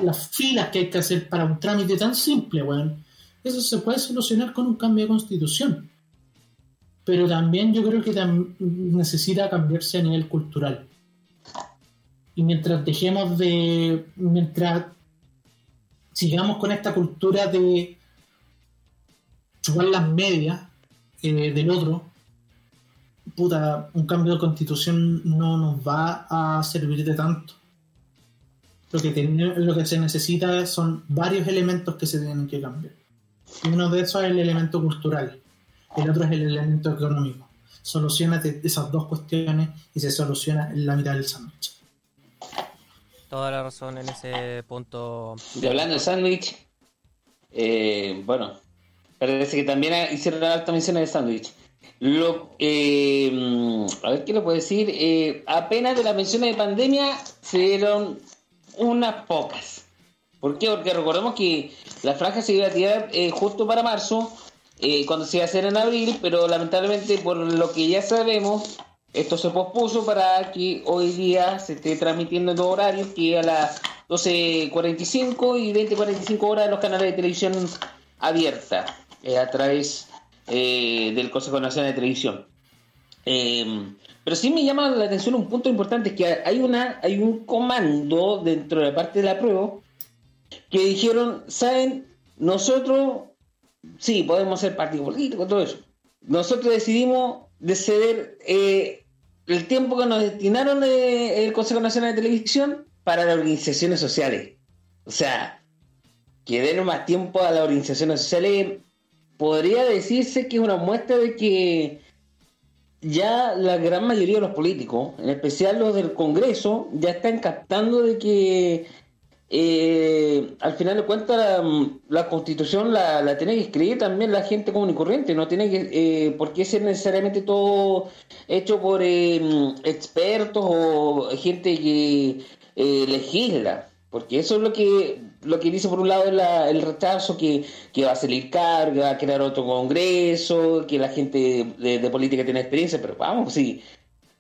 las filas que hay que hacer para un trámite tan simple, weón, eso se puede solucionar con un cambio de constitución pero también yo creo que necesita cambiarse a nivel cultural. Y mientras dejemos de, mientras sigamos con esta cultura de chupar las medias eh, del otro, puta, un cambio de constitución no nos va a servir de tanto. Lo que, ten- lo que se necesita son varios elementos que se tienen que cambiar. Uno de esos es el elemento cultural el otro es el elemento económico. Solucionate esas dos cuestiones y se soluciona en la mitad del sándwich. Toda la razón en ese punto. Y hablando de sándwich, eh, bueno, parece que también hicieron alta mención de sándwich. Lo, eh, a ver qué le puedo decir. Eh, apenas de las menciones de pandemia se dieron unas pocas. ¿Por qué? Porque recordemos que la franja se iba a tirar justo para marzo, eh, cuando se iba a hacer en abril, pero lamentablemente por lo que ya sabemos, esto se pospuso para que hoy día se esté transmitiendo en los horarios, que a las 12.45 y 20.45 horas en los canales de televisión abierta eh, a través eh, del Consejo Nacional de Televisión. Pero sí me llama la atención un punto importante, que hay, una, hay un comando dentro de la parte de la prueba que dijeron, ¿saben? Nosotros, sí, podemos ser partido político, todo eso. Nosotros decidimos de ceder eh, el tiempo que nos destinaron el Consejo Nacional de Televisión para las organizaciones sociales. O sea, que den más tiempo a las organizaciones sociales, podría decirse que es una muestra de que ya la gran mayoría de los políticos, en especial los del Congreso, ya están captando de que eh, al final de cuentas la, constitución la, la, tiene que escribir también la gente común y corriente, no tiene que eh, por qué ser necesariamente todo hecho por eh, expertos o gente que eh, legisla, porque eso es lo que lo que dice por un lado la, el rechazo que, que, va a salir caro, que va a crear otro congreso, que la gente de, política tiene experiencia, pero vamos, sí.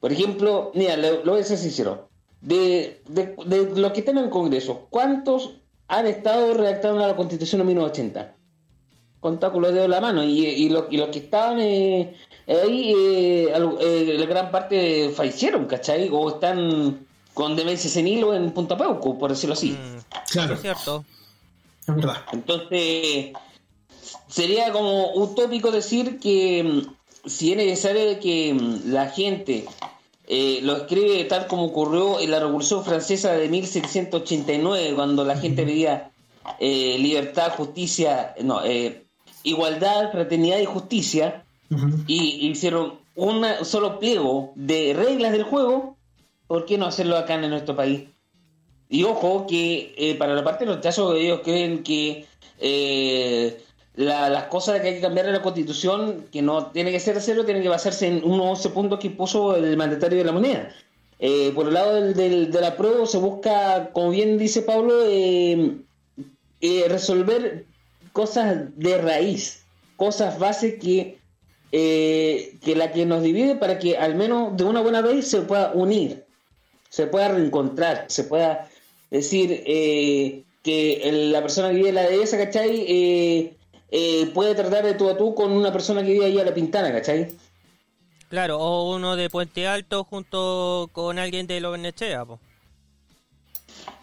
Por ejemplo, mira, lo, lo voy a ser sincero de, de, de, los que están en el Congreso, ¿cuántos han estado redactando la Constitución en 1980? Contá con los dedos de la mano. Y, y, lo, y los que estaban eh, ahí, eh, eh, la gran parte fallecieron, ¿cachai? O están con demencia senil o en Punta Peuco, por decirlo así. Mm, claro. Es cierto. Es verdad. Entonces, sería como utópico decir que mm, si es necesario que mm, la gente eh, lo escribe tal como ocurrió en la Revolución Francesa de 1789, cuando la gente pedía eh, libertad, justicia, no, eh, igualdad, fraternidad y justicia, uh -huh. y, y hicieron un solo pliego de reglas del juego, ¿por qué no hacerlo acá en nuestro país? Y ojo que eh, para la parte de los casos ellos creen que eh, la, las cosas que hay que cambiar en la constitución, que no tiene que ser cero, tienen que basarse en unos 11 puntos que puso el mandatario de la moneda. Eh, por el lado del, del, del apruebo se busca, como bien dice Pablo, resolver cosas de raíz, cosas base que, que la que nos divide para que al menos de una buena vez se pueda unir, se pueda reencontrar, se pueda decir eh, que el, la persona que vive en la dehesa, ¿cachai? Eh, eh, puede tratar de tú a tú con una persona que vive ahí a la Pintana, ¿cachai? Claro, o uno de Puente Alto junto con alguien de Lobenechea, po.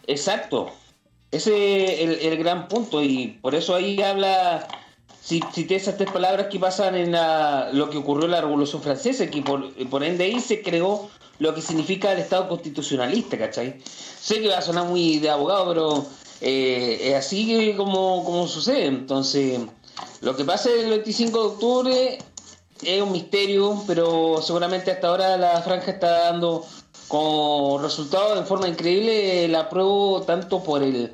Exacto. Ese es el, el, gran punto y por eso ahí habla, si, si te esas tres palabras que pasan en la, lo que ocurrió en la Revolución Francesa, que por, por ende ahí se creó lo que significa el Estado constitucionalista, ¿cachai? Sé que va a sonar muy de abogado, pero eh, es así como, como sucede. Entonces, lo que pasa el 25 de octubre es un misterio, pero seguramente hasta ahora la franja está dando como resultado en forma increíble la prueba tanto por el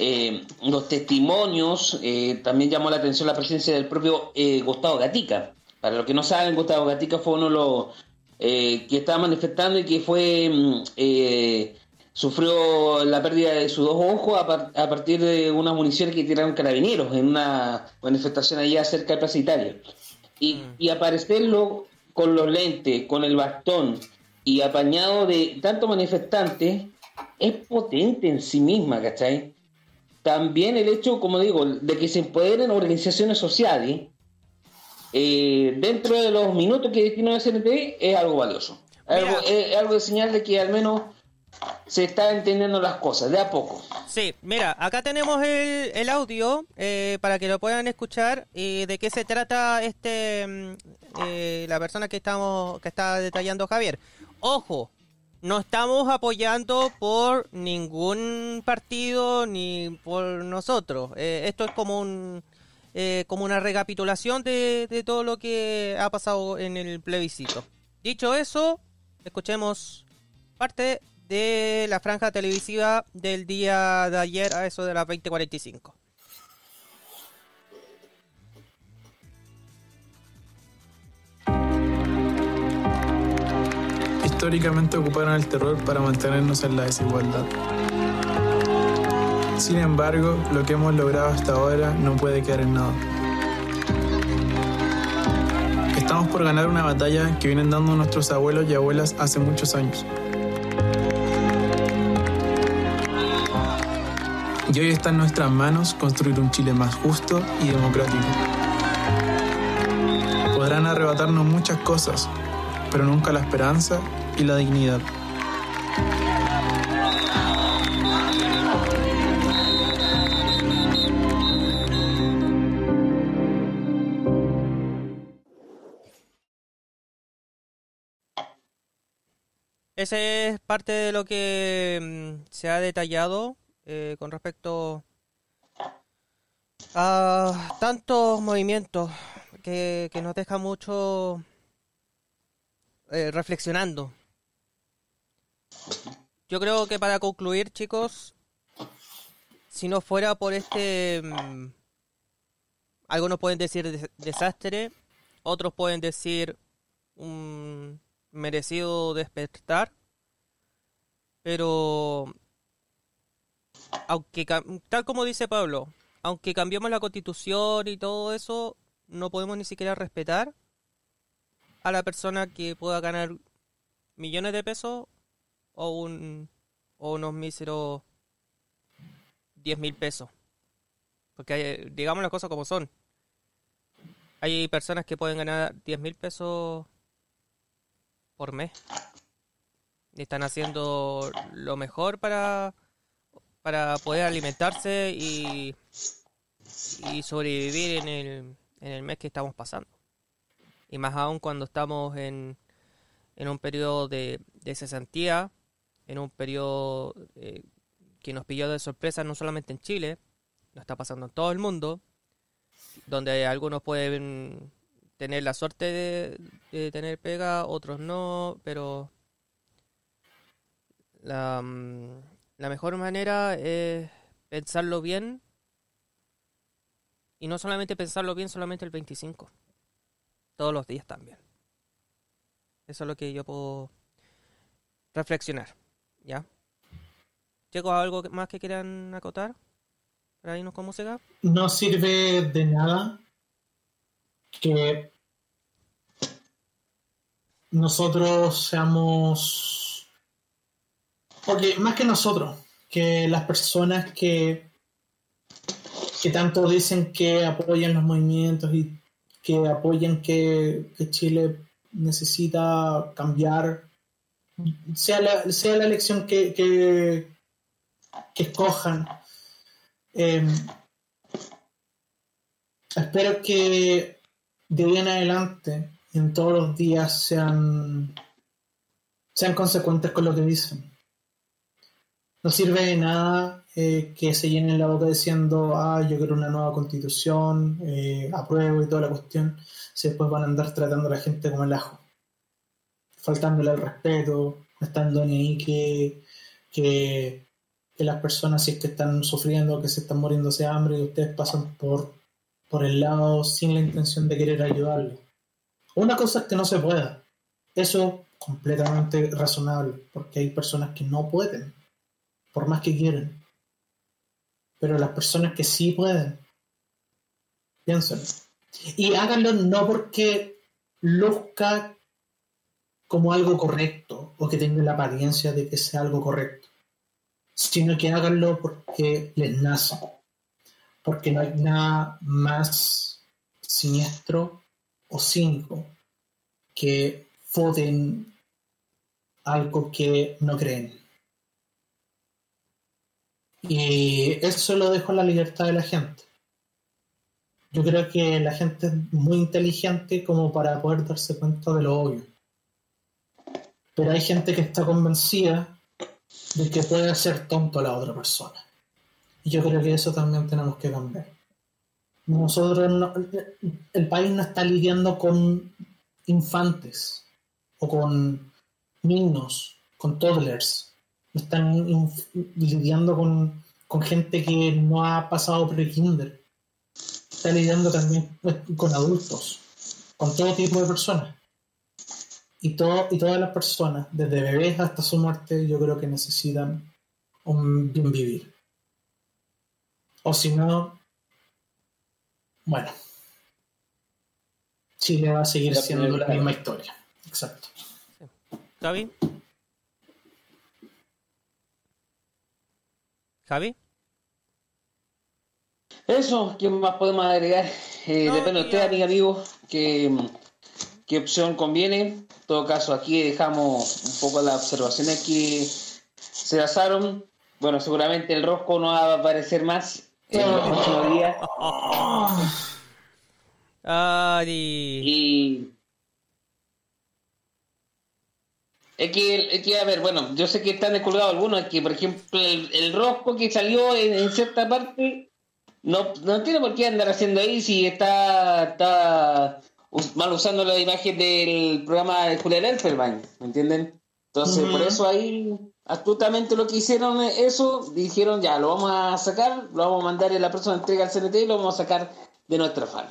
eh, los testimonios, eh, también llamó la atención la presencia del propio eh, Gustavo Gatica. Para los que no saben, Gustavo Gatica fue uno de los eh, que estaba manifestando y que fue mm, sufrió la pérdida de sus dos ojos a, par a, partir de unas municiones que tiraron carabineros en una manifestación allá cerca de Plaza Italia. Y, mm. y aparecerlo con los lentes, con el bastón y apañado de tanto manifestante es potente en sí misma, ¿cachai? También el hecho, como digo, de que se empoderen organizaciones sociales eh, dentro de los minutos que destinó el CNT es algo valioso. Algo, es algo de señal de que al menos se está entendiendo las cosas, de a poco. Sí, mira, acá tenemos el, el audio eh, para que lo puedan escuchar y de qué se trata este eh, la persona que estamos que está detallando Javier. Ojo, no estamos apoyando por ningún partido ni por nosotros. Eh, esto es como un eh, como una recapitulación de, de todo lo que ha pasado en el plebiscito. Dicho eso, escuchemos parte de la franja televisiva del día de ayer a eso de las 20:45. Históricamente ocuparon el terror para mantenernos en la desigualdad. Sin embargo, lo que hemos logrado hasta ahora no puede quedar en nada. Estamos por ganar una batalla que vienen dando nuestros abuelos y abuelas hace muchos años. Y hoy está en nuestras manos construir un Chile más justo y democrático. Podrán arrebatarnos muchas cosas, pero nunca la esperanza y la dignidad. Ese es parte de lo que mm, se ha detallado eh, con respecto a tantos movimientos que, que nos deja mucho eh, reflexionando. Yo creo que para concluir, chicos, si no fuera por este... mm, algunos pueden decir des- desastre, otros pueden decir un merecido despertar, pero aunque tal como dice Pablo, aunque cambiemos la constitución y todo eso, no podemos ni siquiera respetar a la persona que pueda ganar millones de pesos o un o unos míseros 10 mil pesos. Porque digamos las cosas como son. Hay personas que pueden ganar 10 mil pesos por mes. Están haciendo lo mejor para, para poder alimentarse y, y sobrevivir en el, en el mes que estamos pasando. Y más aún cuando estamos en, en un periodo de, de cesantía, en un periodo eh, que nos pilló de sorpresa no solamente en Chile, nos está pasando en todo el mundo, donde algunos pueden tener la suerte de, tener pega, otros no, pero la, mm, la mejor manera es pensarlo bien y no solamente pensarlo bien solamente el 25, todos los días también. Eso es lo que yo puedo reflexionar, ¿ya? Chicos, ¿algo más que quieran acotar? Para irnos con música. No sirve de nada que nosotros seamos. Porque más que nosotros, que las personas que, que tanto dicen que apoyan los movimientos y que apoyan que, Chile necesita cambiar, sea la, sea la elección que, que, que escojan. eh, espero que de hoy en adelante, en todos los días, sean, sean consecuentes con lo que dicen. No sirve de nada eh, que se llenen la boca diciendo, ah, yo quiero una nueva constitución, eh, apruebo y toda la cuestión, si después van a andar tratando a la gente como el ajo, faltándole el respeto, no estando ni ahí que, que, las personas si es que están sufriendo, que se están muriendo de hambre y ustedes pasan por, por el lado sin la intención de querer ayudarlo. Una cosa es que no se pueda, eso completamente razonable, porque hay personas que no pueden, por más que quieren. Pero las personas que sí pueden, piensen. Y háganlo no porque luzca como algo correcto o que tenga la apariencia de que sea algo correcto, sino que háganlo porque les nace. Porque no hay nada más siniestro o cínico que foten algo que no creen. Y eso lo dejo a la libertad de la gente. Yo creo que la gente es muy inteligente como para poder darse cuenta de lo obvio. Pero hay gente que está convencida de que puede hacer tonto a la otra persona. Y yo creo que eso también tenemos que cambiar. Nosotros, no- el país no está lidiando con infantes o con niños, con toddlers. Están lidiando con, con gente que no ha pasado pre-kinder. Está lidiando también pues, con adultos, con todo tipo de personas. Y, todo, y todas las personas, desde bebés hasta su muerte, yo creo que necesitan un bien vivir. O si no, bueno, Chile va a seguir La siendo la misma historia. Exacto. Javi. Javi. Eso, ¿qué más podemos agregar? Eh, No, depende de usted, amiga, amigo, qué, qué opción conviene. En todo caso, aquí dejamos un poco las observaciones que se basaron. Bueno, seguramente el rosco no va a aparecer más Ari. Y. Es que, es que, a ver, bueno, yo sé que están descolgados algunos, es que, por ejemplo, el, el rosco que salió en, en cierta parte, no, no tiene por qué andar haciendo ahí si está, está us- mal usando la imagen del programa de Julián Elferbein, ¿me entienden? Entonces, por eso ahí, astutamente lo que hicieron es eso, dijeron, ya, lo vamos a sacar, lo vamos a mandar en la próxima entrega al CNT y lo vamos a sacar de nuestra fan.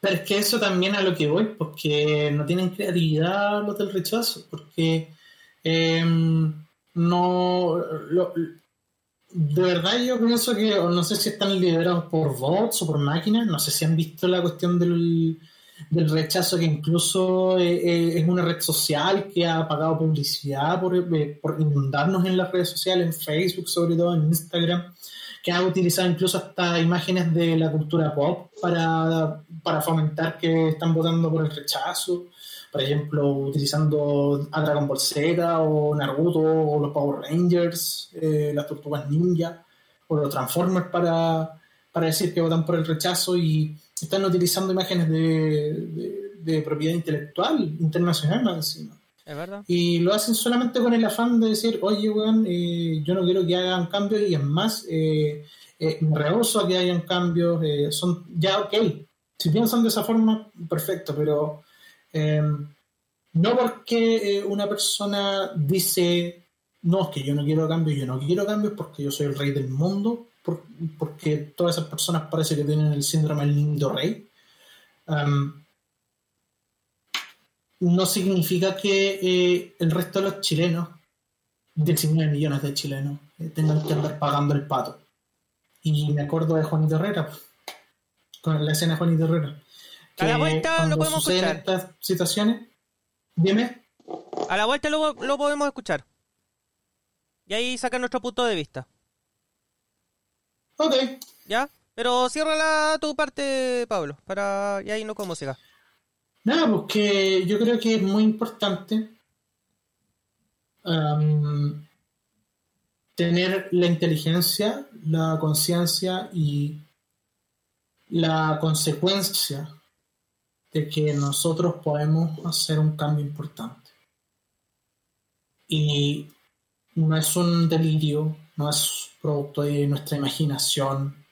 Pero es que eso también a lo que voy, porque no tienen creatividad los del rechazo, porque eh, no... lo- de verdad yo pienso que, no sé si están liderados por bots o por máquinas, no sé si han visto la cuestión del, del rechazo, que incluso eh, eh, es una red social que ha pagado publicidad por, eh, por inundarnos en las redes sociales, en Facebook sobre todo, en Instagram que ha utilizado incluso hasta imágenes de la cultura pop para, para fomentar que están votando por el rechazo. Por ejemplo, utilizando a Dragon Ball Z o Naruto o los Power Rangers, eh, las Tortugas Ninja o los Transformers para, para decir que votan por el rechazo y están utilizando imágenes de, de- de propiedad intelectual internacional más encima. ¿Es verdad? Y lo hacen solamente con el afán de decir, oye, weón, eh, yo no quiero que hagan cambios y es más, eh, eh, me rehuso a que hayan cambios. eh, son ya, ok, si piensan de esa forma, perfecto, pero eh, no porque eh, una persona dice, no, es que yo no quiero cambios, yo no quiero cambios porque yo soy el rey del mundo, por- porque todas esas personas parece que tienen el síndrome del lindo rey. Um, no significa que eh, el resto de los chilenos, 19 millones de chilenos, eh, tengan que andar pagando el pato. Y me acuerdo de Juanito Herrera, con la escena de Juanito Herrera. A la vuelta lo podemos escuchar. estas situaciones, dime, A la vuelta lo, lo podemos escuchar. Y ahí saca nuestro punto de vista. Ok, ¿Ya? Pero ciérrala tu parte, Pablo, para y ahí no como siga. Nada, pues que yo creo que es muy importante tener la inteligencia, la conciencia y la consecuencia de que nosotros podemos hacer un cambio importante. Y no es un delirio, no es producto de nuestra imaginación.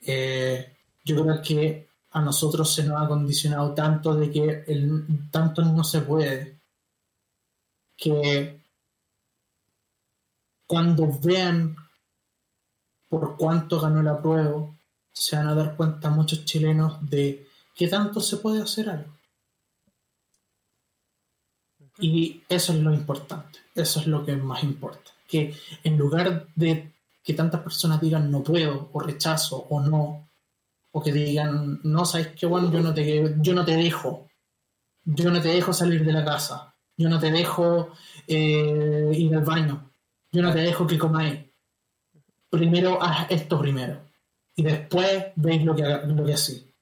Eh, yo creo que a nosotros se nos ha condicionado tanto de que el, tanto no se puede que cuando vean por cuánto ganó la prueba se van a dar cuenta muchos chilenos de que tanto se puede hacer algo y eso es lo importante eso es lo que más importa que en lugar de que tantas personas digan no puedo o rechazo o no o que digan, no, sabes qué bueno, yo no te, yo no te dejo, yo no te dejo salir de la casa, yo no te dejo eh, ir al baño, yo no te dejo que comáis. Primero haz esto primero y después veis lo que, lo que así.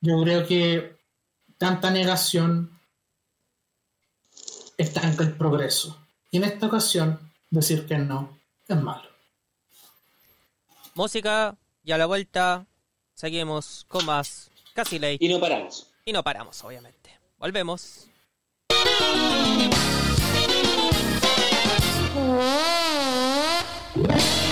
Yo creo que tanta negación estanca el progreso. Y en esta ocasión, decir que no es malo. Música y a la vuelta seguimos con más Casi Late. Y no paramos. Y no paramos, obviamente. Volvemos. (laughs)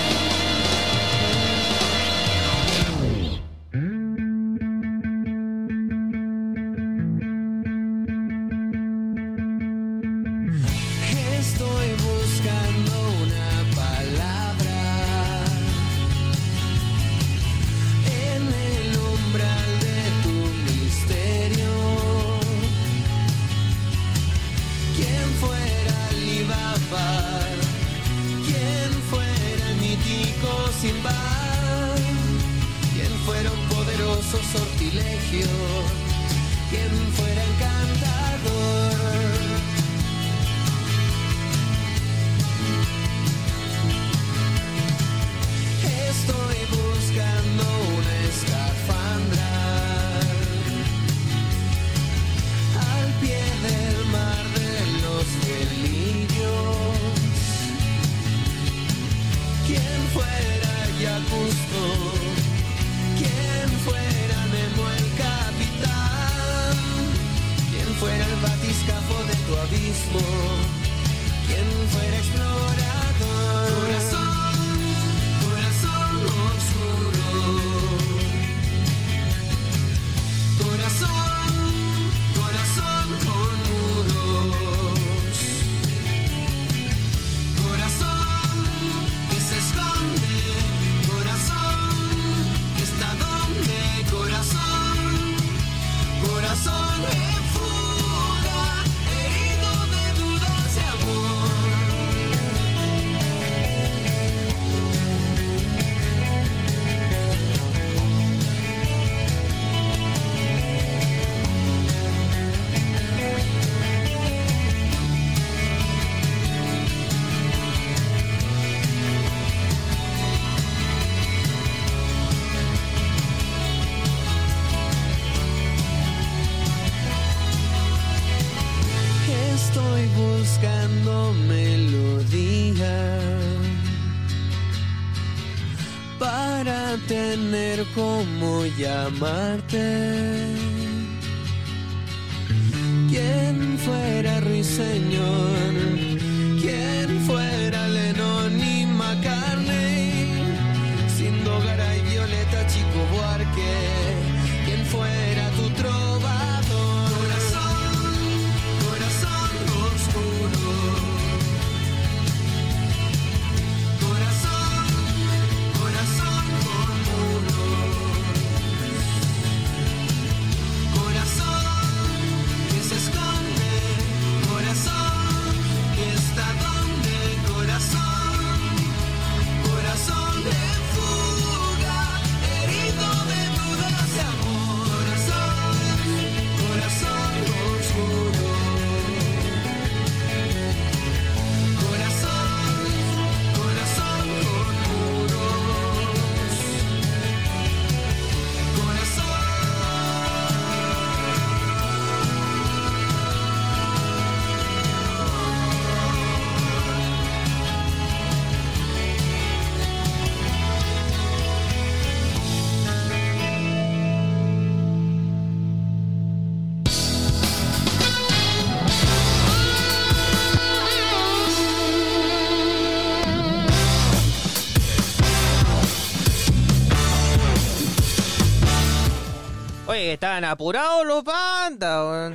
que estaban apurados los bandas,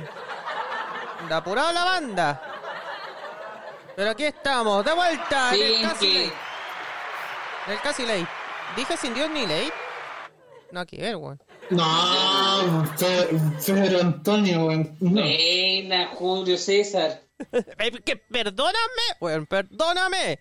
apurado la banda. Pero aquí estamos, de vuelta en el Casi Ley. En el Casi Ley. ¿Dije sin Dios ni ley? No, que ver, weón. No, Pedro Antonio, weón. No. Buena, Julio César. (laughs) Eh, que perdóname, weón, perdóname.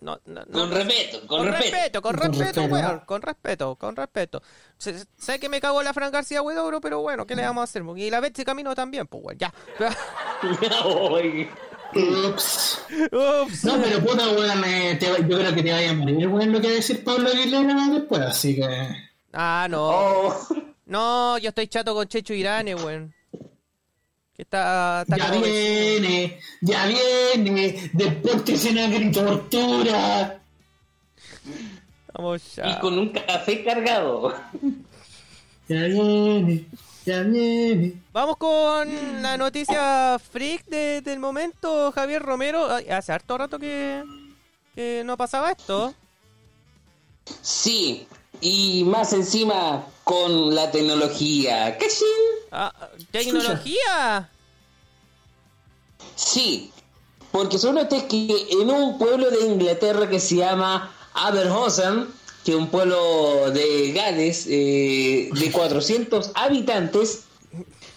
No, no, no. Con respeto, con, Con respeto. respeto, con Con respeto, respeto. weón, con respeto, con respeto. Sé, sé que me cagó la Fran García Huidobro, pero bueno, ¿qué le vamos a hacer? Y la Betsy Camino también, pues, weón, ya. (laughs) Ups. Ups. No, pero puta, weón, eh, te yo creo que te vaya a morir, weón, lo que va a decir Pablo Aguilera después, así que... Ah, no. Oh. No, yo estoy chato con Checho Irane, weón. Que está, está Ya viene, ya viene, deporte sin agricultura. Vamos ya. Y con un café cargado. Ya viene, ya viene. Vamos con la noticia freak de- del momento, Javier Romero. Hace harto rato que, que no pasaba esto. Sí, y más encima con la tecnología. ¿Cachín? Ah, ¿Tecnología? Sí, porque son ustedes que en un pueblo de Inglaterra que se llama Aberhausen, que es un pueblo de Gales eh, de 400 (laughs) habitantes,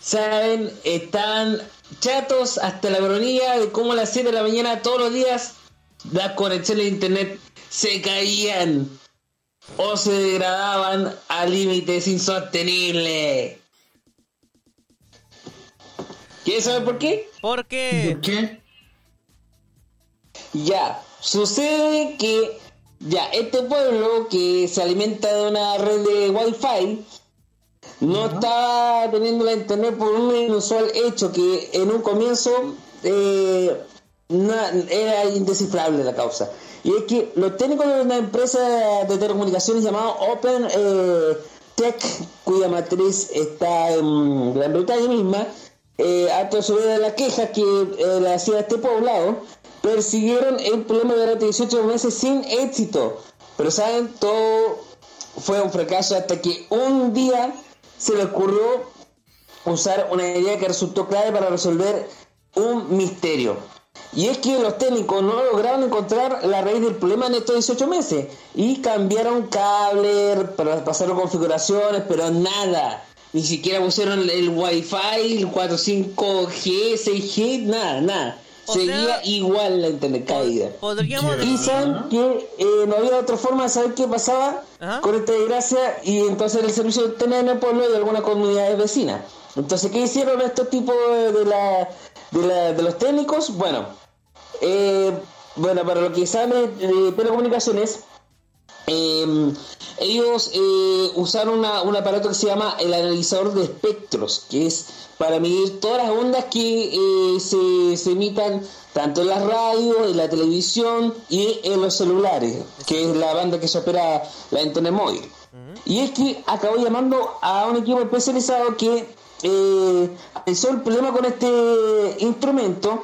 saben, están chatos hasta la bronía de cómo a las 7 de la mañana todos los días las conexiones de internet se caían o se degradaban a límites insostenibles. ¿Quieres saber por qué? Porque ¿Por qué? Ya, sucede que ya este pueblo que se alimenta de una red de wifi no estaba teniendo la internet por un inusual hecho que en un comienzo eh, na- era indescifrable la causa. Y es que los técnicos de una empresa de telecomunicaciones llamada Open eh, Tech, cuya matriz está en Gran Bretaña misma, eh, a su vez de la queja que eh, hacía este poblado, persiguieron el problema durante 18 meses sin éxito. Pero saben, todo fue un fracaso hasta que un día se le ocurrió usar una idea que resultó clave para resolver un misterio. Y es que los técnicos no lograron encontrar la raíz del problema en estos 18 meses. Y cambiaron cable, para pasaron configuraciones, pero nada. Ni siquiera pusieron el wifi, el 4.5G, 6G, nada, nada. O Seguía sea, igual la internet caída. podríamos Y saben que eh, no había otra forma de saber qué pasaba Ajá. con esta desgracia y entonces el servicio de internet en el pueblo y algunas comunidades vecinas. Entonces, ¿qué hicieron estos tipos de la, de, la- de los técnicos? Bueno, eh, bueno, para lo que saben de telecomunicaciones, eh, ellos eh, usaron una- un aparato que se llama el analizador de espectros, que es para medir todas las ondas que eh, se, se emitan tanto en las radios, en la televisión y en los celulares, que es la banda que se opera la internet móvil. Y es que acabó llamando a un equipo especializado que eh, analizó el problema con este instrumento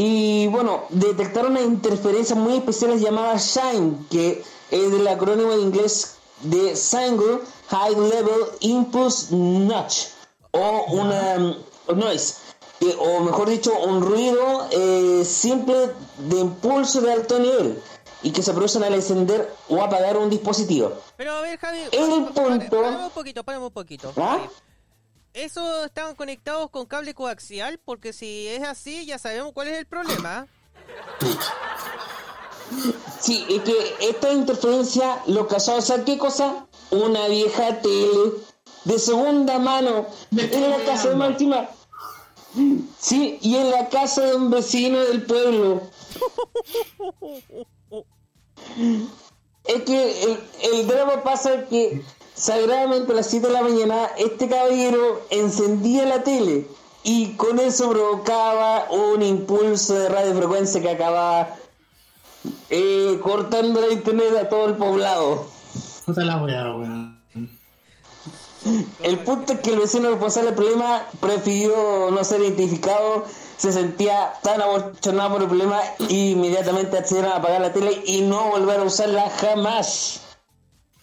y bueno, detectaron una interferencia muy especiales llamadas SHINE, que es del acrónimo en inglés de Single High Level Impulse Notch, o una noise, que- o mejor dicho, un ruido eh, simple de impulso de alto nivel y que se producen al encender o apagar un dispositivo. Pero a ver, Javi, El punto- paremos un poquito, paremos un poquito. ¿Ah? Javi. ¿Eso estaban conectados con cable coaxial? Porque si es así, ya sabemos cuál es el problema. Sí, es que esta interferencia lo causó, ¿sabes qué cosa? Una vieja tele de segunda mano en la casa de. Máxima. Sí, y en la casa de un vecino del pueblo. (laughs) Es que el, el drama pasa que sagradamente a las 7 de la mañana este caballero encendía la tele y con eso provocaba un impulso de radiofrecuencia que acababa eh, cortando la internet a todo el poblado. Puta la weá, weón. El punto es que el vecino responsable del problema prefirió no ser identificado, se sentía tan abochornado por el problema y inmediatamente accedieron a apagar la tele y no volver a usarla jamás.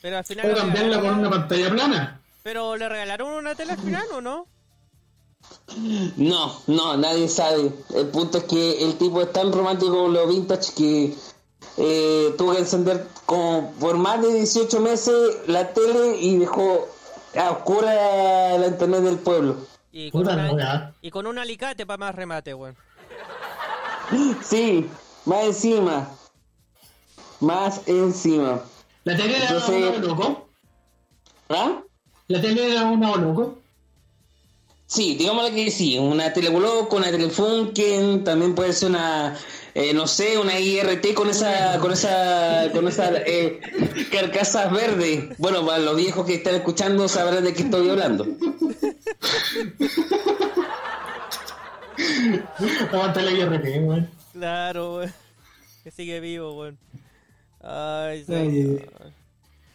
Pero al final. O le cambiarla por una pantalla plana. Pero le regalaron una tele al final, ¿o no? No, no, nadie sabe. El punto es que el tipo es tan romántico con los vintage que eh, tuvo que encender como por más de 18 meses la tele y dejó a oscura la internet del pueblo. Y con, una- y con un alicate para más remate, weón. Sí, más encima. Más encima. La tele era Entonces- una loco. ¿Ah? La tele era una loco. Sí, digámosle que sí, una Teleboloco, una Telefunken, también puede ser una, eh, no sé, una IRT con esa, con esa, con esa eh, carcasas verdes. Bueno, para los viejos que están escuchando sabrán de qué estoy hablando. (laughs) Aguanta la IRT, weón. Claro, weón. Que sigue vivo, weón. Ay, señor.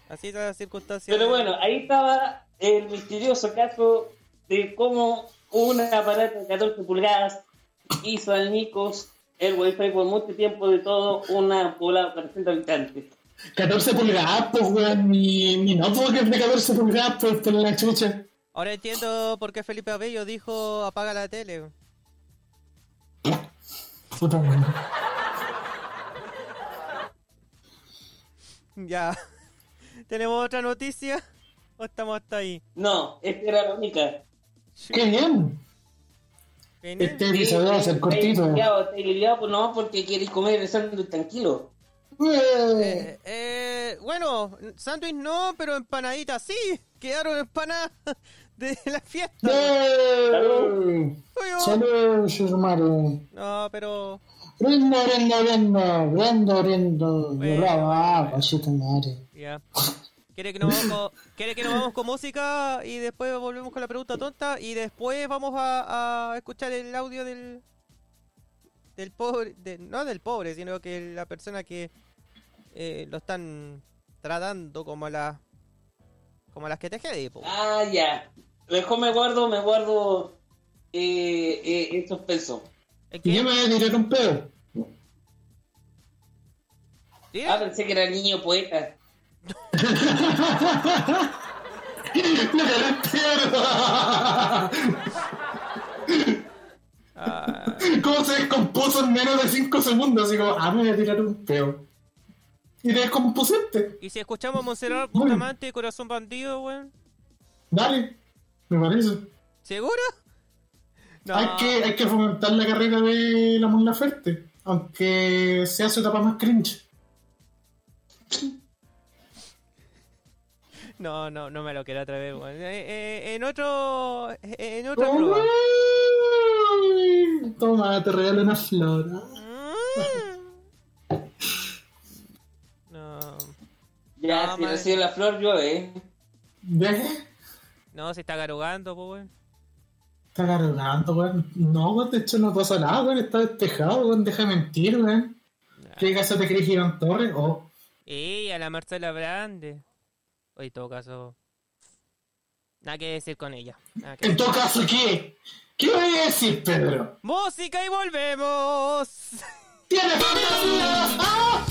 Así es la circunstancia. Pero bueno, ahí estaba el misterioso caso de cómo un aparato de 14 pulgadas hizo al Nicos el wifi por mucho tiempo de todo una poblado de 400 habitantes. 14 pulgadas, pues, weón. Mi, mi notebook es de 14 pulgadas, pues, por la chucha. Ahora entiendo por qué Felipe Abello dijo apaga la tele. Puta madre. Ya. (laughs) ¿Tenemos otra noticia? ¿O estamos hasta ahí? No, esta era la única. Qué bien. Este episodio va a ser cortito. estáis lidiado, pues no, porque queréis comer el sándwich tranquilo. Eh, Eh, bueno, sándwich no, pero empanaditas sí. Quedaron empanadas (laughs) de la fiesta. Oye, Saludos, hermano. No, pero... Brindo, brindo, brindo, brindo, brindo. Bueno, Bravo, ah, bueno. madre. Ya. ¿Quiere que, nos vamos con, ¿Quiere que nos vamos con música y después volvemos con la pregunta tonta y después vamos a, a escuchar el audio del del pobre, de- no del pobre, sino que la persona que eh, lo están tratando como la como las que te quedé, po. Ah, ya. Mejor me guardo, me guardo eh, eh, estos pesos. ¿Es Y yo me voy a tirar un pedo. ¿Sí? Ah, pensé que era el niño poeta. (laughs) (laughs) Ah, ¿Cómo se descompuso en menos de 5 segundos? Así como, ah, me voy a tirar un peo. Y te descompusiste. y si escuchamos a Monserrat Bustamante, Corazón Bandido, weón. Dale, me parece. ¿Seguro? No. Hay, que, hay que fomentar la carrera de la Mon Laferte. Aunque sea su etapa más cringe. No, no, no me lo quiero atrever, weón. Eh, eh, en otro. En otra Toma, te regalo una flor. Mm. No. Ya, Ah, si madre. recibe la flor, llueve. ¿Ves? No, se está garugando, pues, weón. Está cargando, weón. No, weón, de hecho no pasa nada, weón. Está despejado, weón. Deja de mentir, weón. ¿Qué caso te crees Iván Torres? Oh, Y a la Marcela Brande. Oye, en todo caso. Nada que decir con ella. Que en todo caso, ¿qué? ¿Qué voy a decir, Pedro? Música y volvemos. ¡Tiene fantasías! ¡Ah!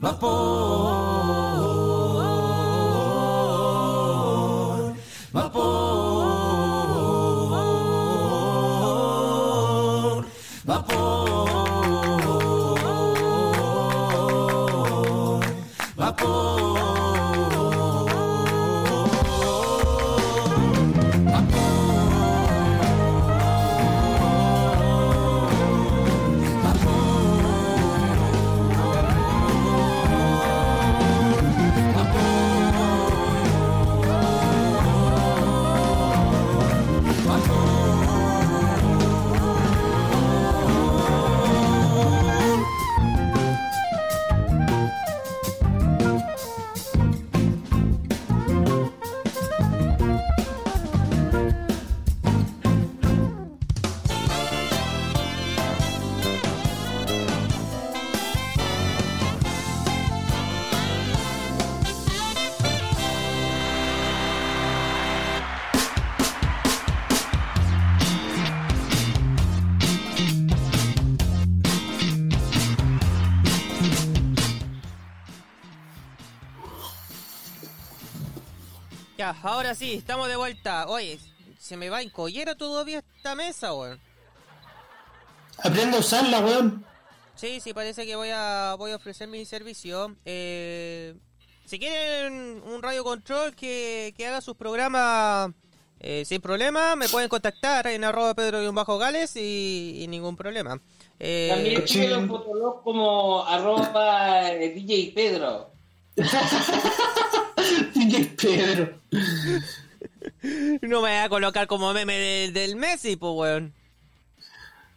Vapor, Ya, ahora sí, estamos de vuelta. Oye, se me va en collera todavía esta mesa, weón. Aprende a usarla, weón. Sí, sí, parece que voy a voy a ofrecer mi servicio. Eh, si quieren un radio control que, que haga sus programas eh, sin problema, me pueden contactar en arroba pedro-gales y, y ningún problema. Eh, También sigue en Fotolog como arroba eh, DJ Pedro. (laughs) Pedro. no me voy a colocar como meme del- del Messi, pues, weón.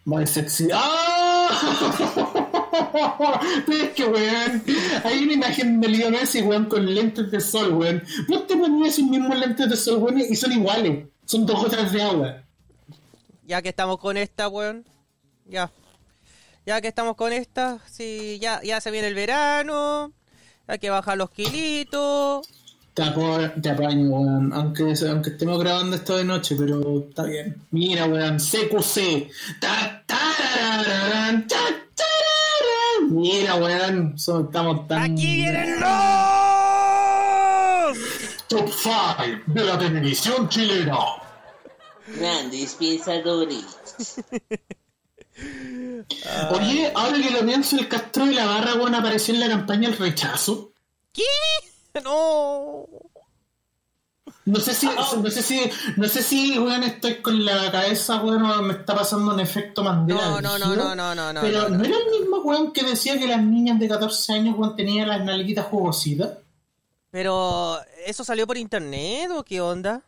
Muy sexy. ¡Ah! (laughs) Pero es que, weón, hay una imagen de Leo Messi, weón, con lentes de sol, weón. Vos te ponías esos mismos lentes de sol, weón, y son iguales. Son dos gotas de agua. Ya que estamos con esta, weón. Ya. Ya que estamos con esta, sí, ya, ya se viene el verano. Hay que bajar los kilitos. Te, apo- te apaño, weón. Aunque, aunque estemos grabando esto de noche, pero está bien. Mira, weón. CQC. Ta, tarararán, ta, tararán. Mira, weón. son- estamos tan. ¡Aquí vienen los! Top 5 de la televisión chilena. Grandes pensadores. (laughs) Oye, ahora que lo pienso, el Castro de la Barra, weón, apareció en la campaña El Rechazo. ¿Qué? (laughs) No. No sé si, no sé si, no sé si, weón, estoy con la cabeza, weón, me está pasando un efecto Mandela. No, no, no, no, no, no, no, Pero no, no, era el mismo weón que decía que las niñas de 14 años, weón, tenían las nalguitas jugositas. Pero, ¿eso salió por internet o qué onda?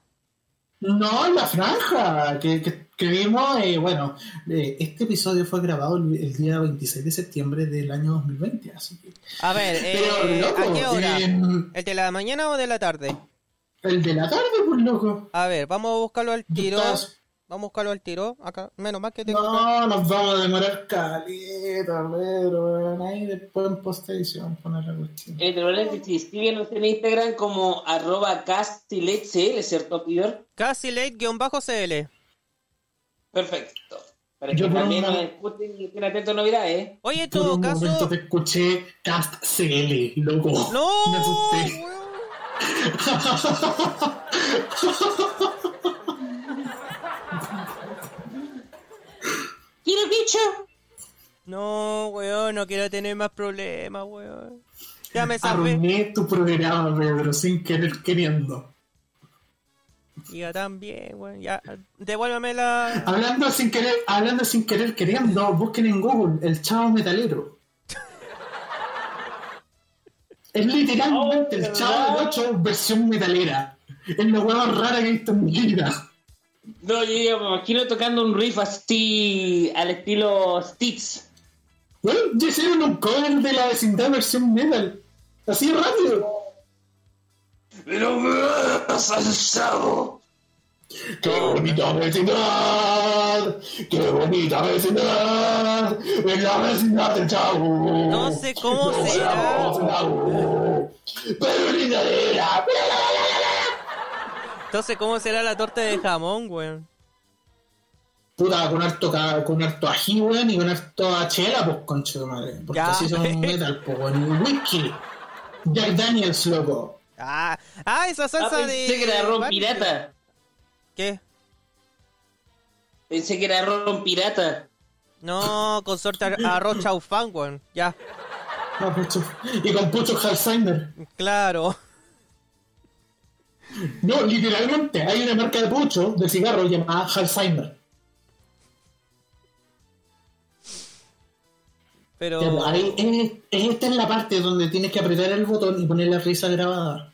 No, la franja que, que, que vimos, eh, bueno, eh, este episodio fue grabado el, el día 26 de septiembre del año 2020, así que... A ver, Pero, eh, loco, ¿a qué hora? em, ¿El de la mañana o de la tarde? El de la tarde, pues, loco. A ver, vamos a buscarlo al tiro. Estás- Vamos a buscarlo al tiro. Acá, menos mal que tengo. No, nos vamos a demorar caleta, pero weón, ahí después en post-edición poner la cuestión. Eh, te lo voy a decir, síguenos en Instagram como arroba castiletcl, ¿cierto, Pior? Casi late-cl. Perfecto. Para Yo que por también una- nos escuchen y estén atentos a novedades, ¿eh? Oye, en Por todo un momento caso. te escuché Cast CL, loco. ¡No! Me asusté. (laughs) ¡Quiero bicho! No, weón, no quiero tener más problemas, weón. Ya me salvé. Arruiné tu programa, Pedro, sin querer queriendo. Ya también, weón. Ya, devuélveme la. Hablando sin querer, hablando sin querer queriendo, busquen en Google el chavo metalero. Es literalmente Oh, el chavo del 8 versión metalera. Es la más rara que he visto en mi vida. No, yo, yo me imagino tocando un riff así al estilo Stitch. Bueno, ya hicieron un cover de la vecindad versión metal. Así rápido. ¡Pero me vas al chavo! ¡Qué bonita vecindad! ¡Qué bonita vecindad! ¡Es la vecindad del chavo! No sé cómo No será. ¡Pero linda era! Entonces, ¿cómo será la torta de jamón, weón? Puta, con harto, ca- con harto ají, weón, y con harto achera, pues, concha de madre. Porque Ya. así son metal, (laughs) pues, weón. Whisky. Jack Daniels, loco. Ah, ah esa Ah, salsa de. pensé que era ron pirata. ¿Qué? Pensé que era ron pirata. No, con suerte ar- arroz chaufán, weón. Ya. (laughs) Y con Pucho Alzheimer. claro. No, literalmente, hay una marca de pucho de cigarro llamada Alzheimer. Pero. Pues, ahí, es- es- esta es la parte donde tienes que apretar el botón y poner la risa grabada.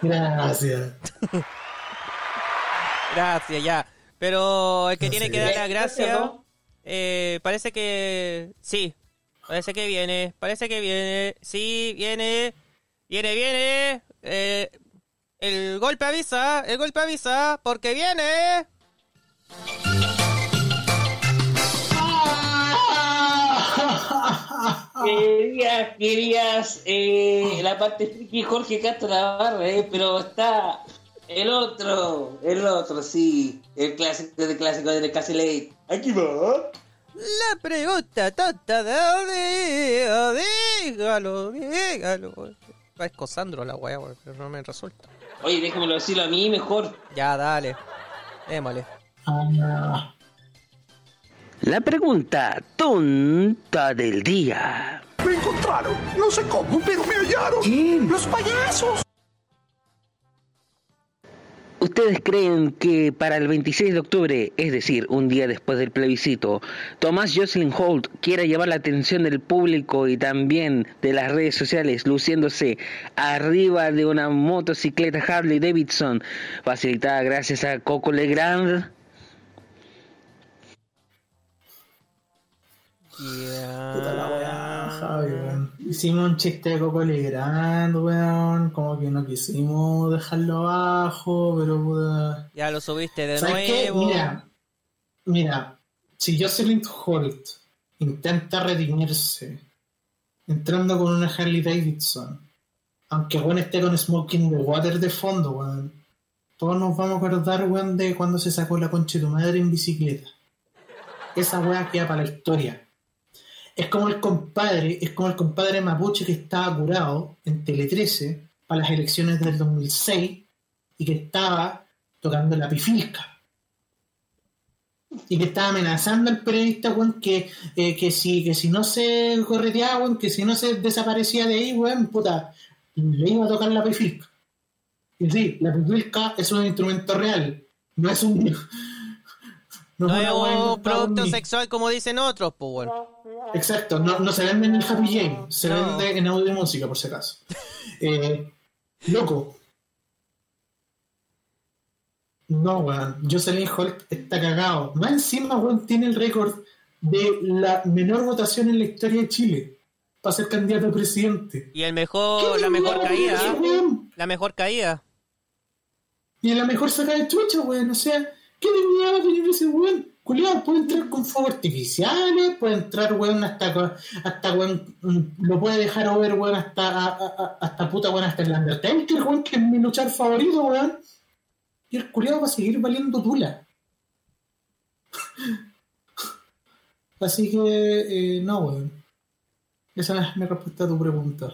Gracias. (laughs) Gracias, ya. Pero el que No tiene sé. que dar la Gracias. Eh, parece que. Sí. Parece que viene. Parece que viene. Sí, viene. Viene, viene. Eh, el golpe avisa. El golpe avisa. Porque viene. (laughs) Querías, querías eh, la parte friki Jorge Castro Navarra, eh, pero está el otro, el otro, sí, el clásico de clásico de Casi Late. Aquí va. La pregunta tonta de día, dígalo, dígalo. Parezco Sandro la weá, weón, pero no me resulta. Oye, déjamelo decirlo a mí mejor. Ya, dale. Démosle. La pregunta tonta del día. Me encontraron. No sé cómo, pero me hallaron. Los payasos. ¿Ustedes creen que para el 26 de octubre, es decir, un día después del plebiscito, Tomás Jocelyn Holt quiera llevar la atención del público y también de las redes sociales luciéndose arriba de una motocicleta Harley Davidson facilitada gracias a Coco Legrand? Puta la. Javi. Hicimos un chiste de Coco Legrand, weón. Como que no quisimos dejarlo abajo, pero puta. Ya lo subiste de ¿Sabes qué? nuevo. Mira, mira, si Jocelyn Holt intenta redimirse entrando con una Harley Davidson, aunque weón esté con Smoking the Water de fondo, weón, todos nos vamos a acordar, weón, de cuando se sacó la concha de tu madre en bicicleta. Esa weá queda para la historia. Es como el compadre, es como el compadre mapuche que estaba curado en Tele 13 para las elecciones del 2006 y que estaba tocando la pifilca. Y que estaba amenazando al periodista, que, eh, que, si, que si no se correteaba, que si no se desaparecía de ahí, weón, puta, le iba a tocar la pifilca. Y sí, la pifilca es un instrumento real, no es un... No una es un producto sexual como dicen otros, pues bueno. Exacto, no, no se vende en el Happy Jane, se No. vende en audio y música, por si acaso. (laughs) Eh, loco. No, weón. Jocelyn Holt está cagado. Más encima, weón, tiene el récord de la menor votación en la historia de Chile para ser candidato a presidente. Y el mejor, la mejor caída. La mejor caída. Y la mejor saca de chucha, weón. O sea, ¿qué dignidad va a tener ese weón? Culeado, puede entrar con fuegos artificiales, puede entrar, weón, hasta, hasta weón, mm, lo puede dejar a ver, weón, hasta, hasta puta, weón, hasta el Undertaker, weón, que es mi luchar favorito, weón. Y el culeado va a seguir valiendo tula. (laughs) Así que, eh, no, weón. Esa es mi respuesta a tu pregunta.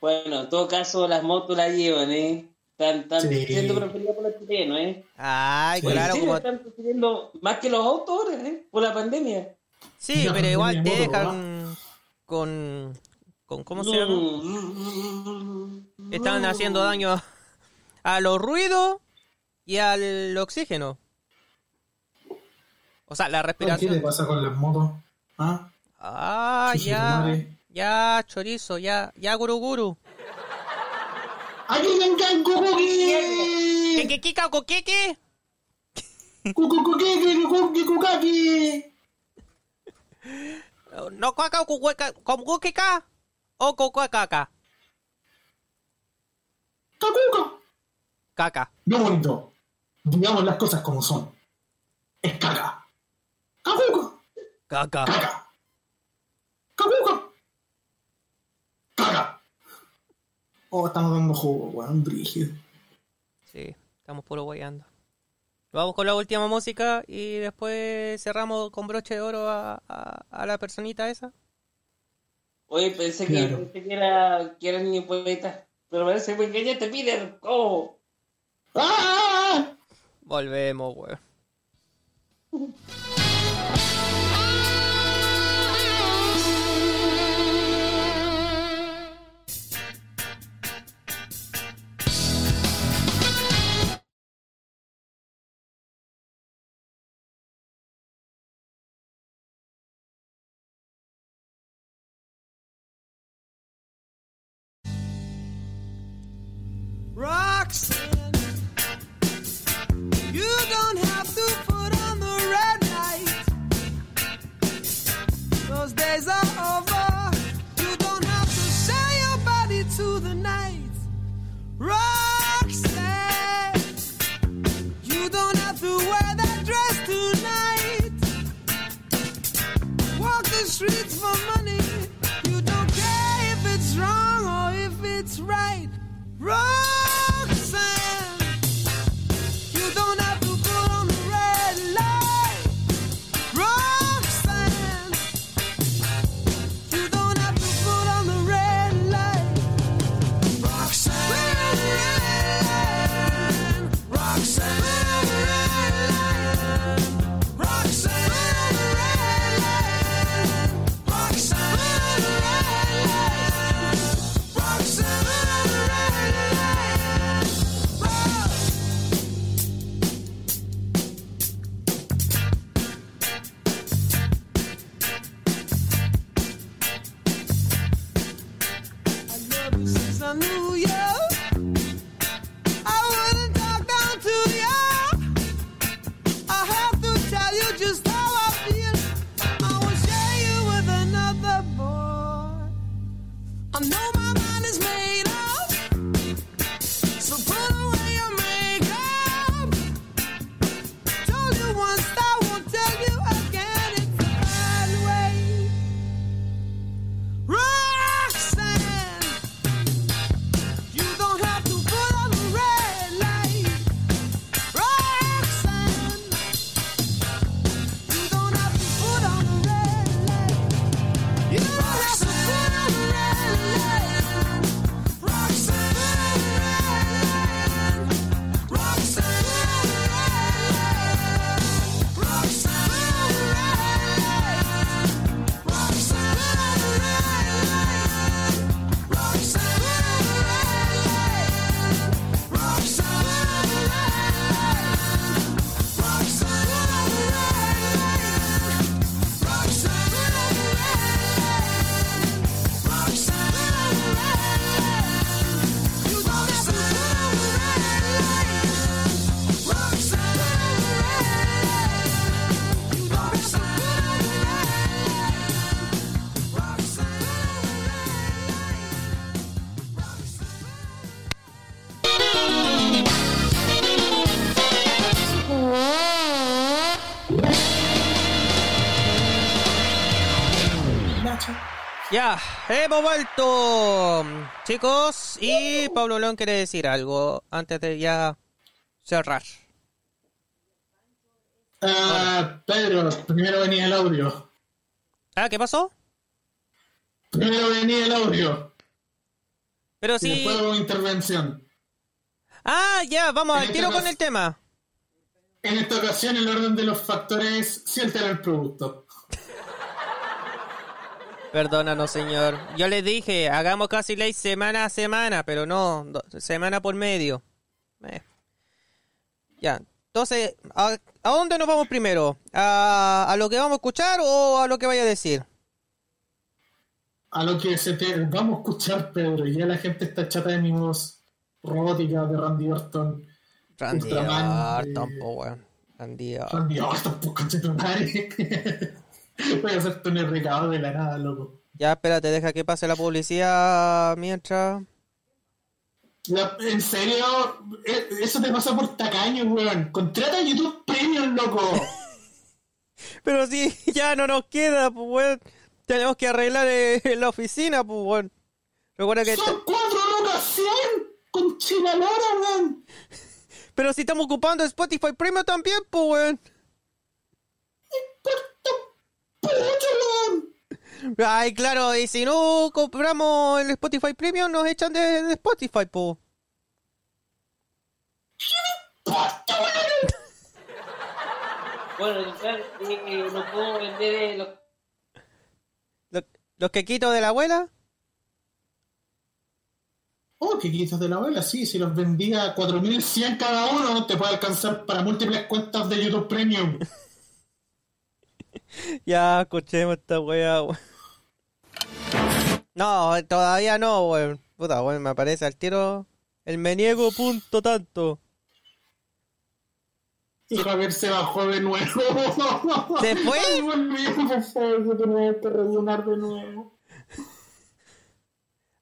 Bueno, en todo caso, las motos las llevan, ¿eh? Están, están Sí. siendo preferidas por los chilenos, ¿eh? Ay, Sí, claro, como... están prefiriendo más que los ahora, ¿eh? Por la pandemia. Sí, No, pero igual te dejan con... con ¿Cómo se llama? Mm. Están haciendo daño a los ruidos y al oxígeno. O sea, la ¿Qué te respiración. pasa con las motos? ¿Ah? Ah, ya. Ya, chorizo, ya, ya, guru guru. ¡Aquí venga el ¿Qué, cocoqui! qué, qué, caco, qué, qué? ¡Cucucuqueque, cucuqui, cucaqui! No, caca, cucueca, como que ca, o cocuacaca, ¡Cacuca! caca. No bonito. Digamos las cosas como son. Es caca. ¡Cacuca! Caca. ¡Caca! Oh, estamos dando jugo, weón, brígido. Sí, estamos puro guayando. Vamos con la última música y después cerramos con broche de oro a, a, a la personita esa. Oye, pensé Claro. que, pensé que era, que era niño poeta. Pero parece que me engañaste, Peter. ¿Cómo? ¡Ah! Volvemos, weón. (laughs) Stop. Ya, hemos vuelto, chicos. Y Pablo León quiere decir algo antes de ya cerrar. Ah, Pedro, primero venía el audio. Ah, ¿qué pasó? Primero venía el audio. Pero sí. después hubo intervención. Ah, ya, vamos al tiro con el tema. En esta ocasión, el orden de los factores sí altera el producto. Perdónanos, señor. Yo les dije, hagamos casi ley semana a semana, pero no, semana por medio. Eh. Ya, entonces, ¿a, a dónde nos vamos primero? ¿A, ¿A lo que vamos a escuchar o a lo que vaya a decir? A lo que se te... Vamos a escuchar, Pedro. Ya la gente está chata de mi voz robótica de Randy Orton. Randy Ultraman, Orton, eh, po. Randy Orton. Randy Orton, madre. (laughs) Voy a hacerte un recado de la nada, loco. Ya, espérate, deja que pase la publicidad mientras... La- en serio, Eh, eso te pasa por tacaño, weón. Contrata YouTube Premium, loco. (laughs) Pero sí, (laughs) ya no nos queda, pues, weón. Tenemos que arreglar eh, la oficina, pues, weón. Recuerda que... Son cuatro lucas cien con China weón. (laughs) Pero si estamos ocupando Spotify Premium también, pues, weón. Ay, claro, y si no compramos el Spotify Premium, nos echan de, de Spotify, po. Bueno, total, eh, no puedo vender eh, los Lo- Los que quito de la abuela. Oh, que quitas de la abuela, sí, si los vendía a 4100 cada uno, te puede alcanzar para múltiples cuentas de YouTube Premium. (laughs) (laughs) Ya, escuchemos esta wea, weón. No, todavía no, weón. Puta, weón, me aparece al tiro el me niego punto tanto. Y Javier se bajó de nuevo. (laughs) ¿Se fue? Ay, volvió, por favor, yo tenía que rellenar de nuevo.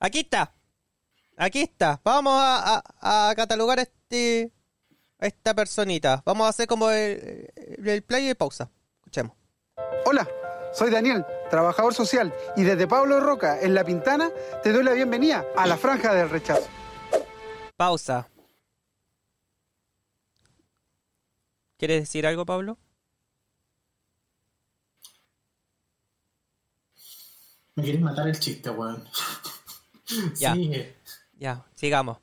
Aquí está. Aquí está. Vamos a, a- a catalogar a este a esta personita. Vamos a hacer como el, el play y pausa. Escuchemos. Hola, soy Daniel, trabajador social, y desde Pablo Roca, en La Pintana, te doy la bienvenida a la Franja del Rechazo. Pausa. ¿Quieres decir algo, Pablo? Me querés matar el chiste, weón. (laughs) Ya. Sigue. Ya, sigamos.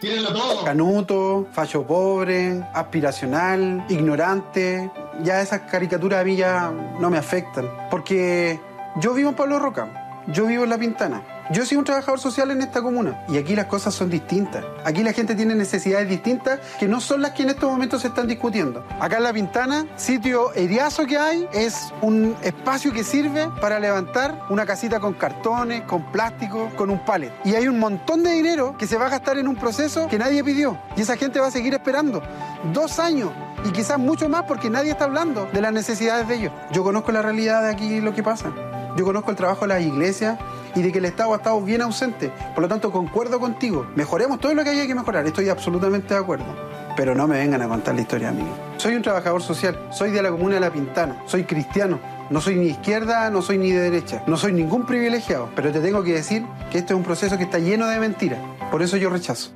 Tírenlo todo. Canuto, fallo pobre, aspiracional, ignorante, ya esas caricaturas a mí ya no me afectan. Porque yo vivo en Pablo Roca, yo vivo en La Pintana. Yo soy un trabajador social en esta comuna y aquí las cosas son distintas. Aquí la gente tiene necesidades distintas que no son las que en estos momentos se están discutiendo. Acá en La Pintana, sitio heriazo que hay es un espacio que sirve para levantar una casita con cartones, con plástico, con un palet. Y hay un montón de dinero que se va a gastar en un proceso que nadie pidió. Y esa gente va a seguir esperando dos años y quizás mucho más porque nadie está hablando de las necesidades de ellos. Yo conozco la realidad de aquí lo que pasa. Yo conozco el trabajo de las iglesias y de que el Estado ha estado bien ausente. Por lo tanto, concuerdo contigo. Mejoremos todo lo que haya que mejorar. Estoy absolutamente de acuerdo. Pero no me vengan a contar la historia a mí. Soy un trabajador social. Soy de la comuna de La Pintana. Soy cristiano. No soy ni izquierda, no soy ni de derecha. No soy ningún privilegiado. Pero te tengo que decir que este es un proceso que está lleno de mentiras. Por eso yo rechazo.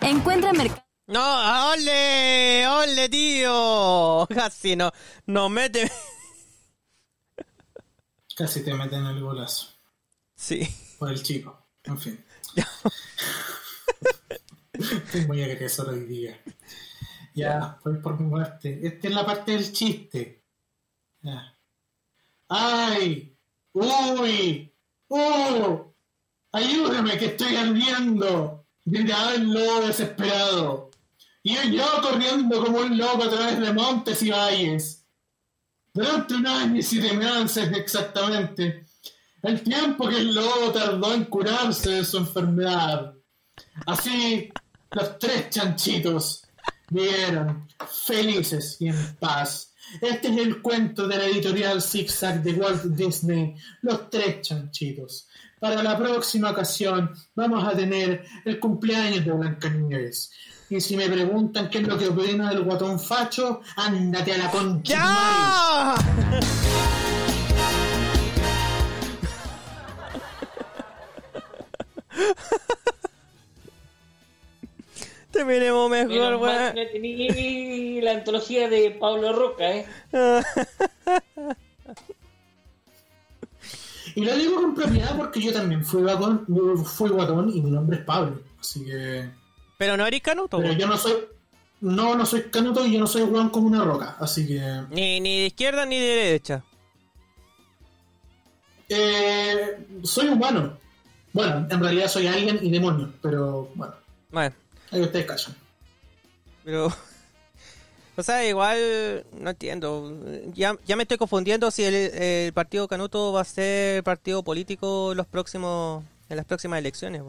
Encuentra mercado. No, ole, ole, tío. Casi no, no mete. Casi te meten el golazo. Sí. Por el chico. En fin. Estoy muy agresor hoy día. Ya, voy por mi muerte. Esta es la parte del chiste. Ya. ¡Ay! ¡Uy! ¡Uh! ¡Ayúdame que estoy ardiendo! Gritaba el lobo desesperado. Y yo corriendo como un loco a través de montes y valles. Durante un año y siete meses exactamente. El tiempo que el lobo tardó en curarse de su enfermedad. Así, los tres chanchitos vivieron felices y en paz. Este es el cuento de la editorial Zigzag de Walt Disney, Los Tres Chanchitos. Para la próxima ocasión vamos a tener el cumpleaños de Blancanieves. Y si me preguntan qué es lo que opino del guatón facho, ándate a la concha. ¡Ya! Terminemos mejor, weón. la antología de Pablo Roca, ¿eh? (laughs) Y lo digo con propiedad porque yo también fui guatón, fui guatón y mi nombre es Pablo. Así que. Pero no eres canuto, Pero yo no soy. No, no soy canuto y yo no soy weón como una roca. Así que. Ni, ni de izquierda ni de derecha. Eh, soy humano. Bueno, en realidad soy alguien y demonio, pero bueno, Bueno, ahí ustedes callan. pero. (laughs) O sea, igual. No entiendo. Ya, ya me estoy confundiendo si el, el partido Canuto va a ser partido político en los próximos. En las próximas elecciones.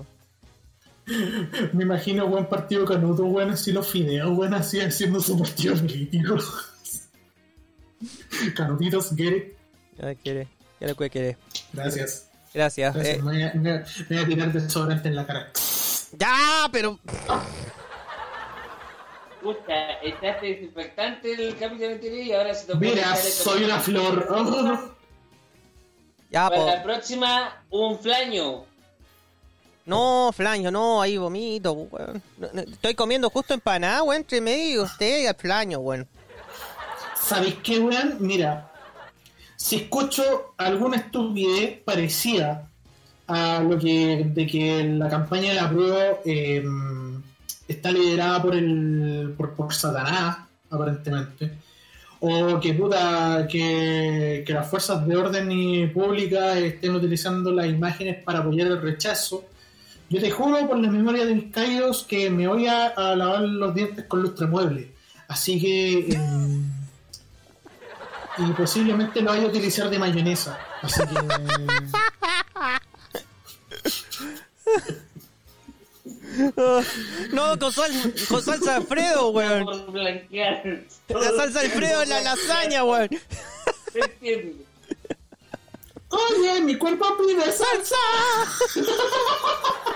(laughs) Me imagino buen partido canuto, weón, así los fideos, weón, así haciendo su partido político. (laughs) Canutitos, it. Ya quiere. Ya lo que quiere. Gracias. Gracias. Gracias. Eh, Me, voy a, me voy a- me voy a tirar desodorante en la cara. ya, pero. Puta, echaste desinfectante el capítulo anterior y ahora se te ocurre Mira, soy una flor. Ya, Para po. la próxima, un flaño. No, flaño, no, ahí vomito, weón. Estoy comiendo justo empanada, weón, entre medio y usted y el flaño, weón. ¿Sabéis qué, weón? Mira, si escucho alguna estupidez parecida a lo que de que la campaña de la prueba eh, está liderada por el por, Satanás, aparentemente, o que puta que, las fuerzas de orden y públicas estén utilizando las imágenes para apoyar el rechazo. Yo te juro por la memoria de mis caídos que me voy a, lavar los dientes con lustramueble. Así que. em, y posiblemente lo vaya a utilizar de mayonesa. Así que. (laughs) No, con, sal, con salsa Alfredo, weón. La salsa Alfredo en la lasaña, weón. Se entiende. Oye, mi cuerpo pide salsa. (laughs)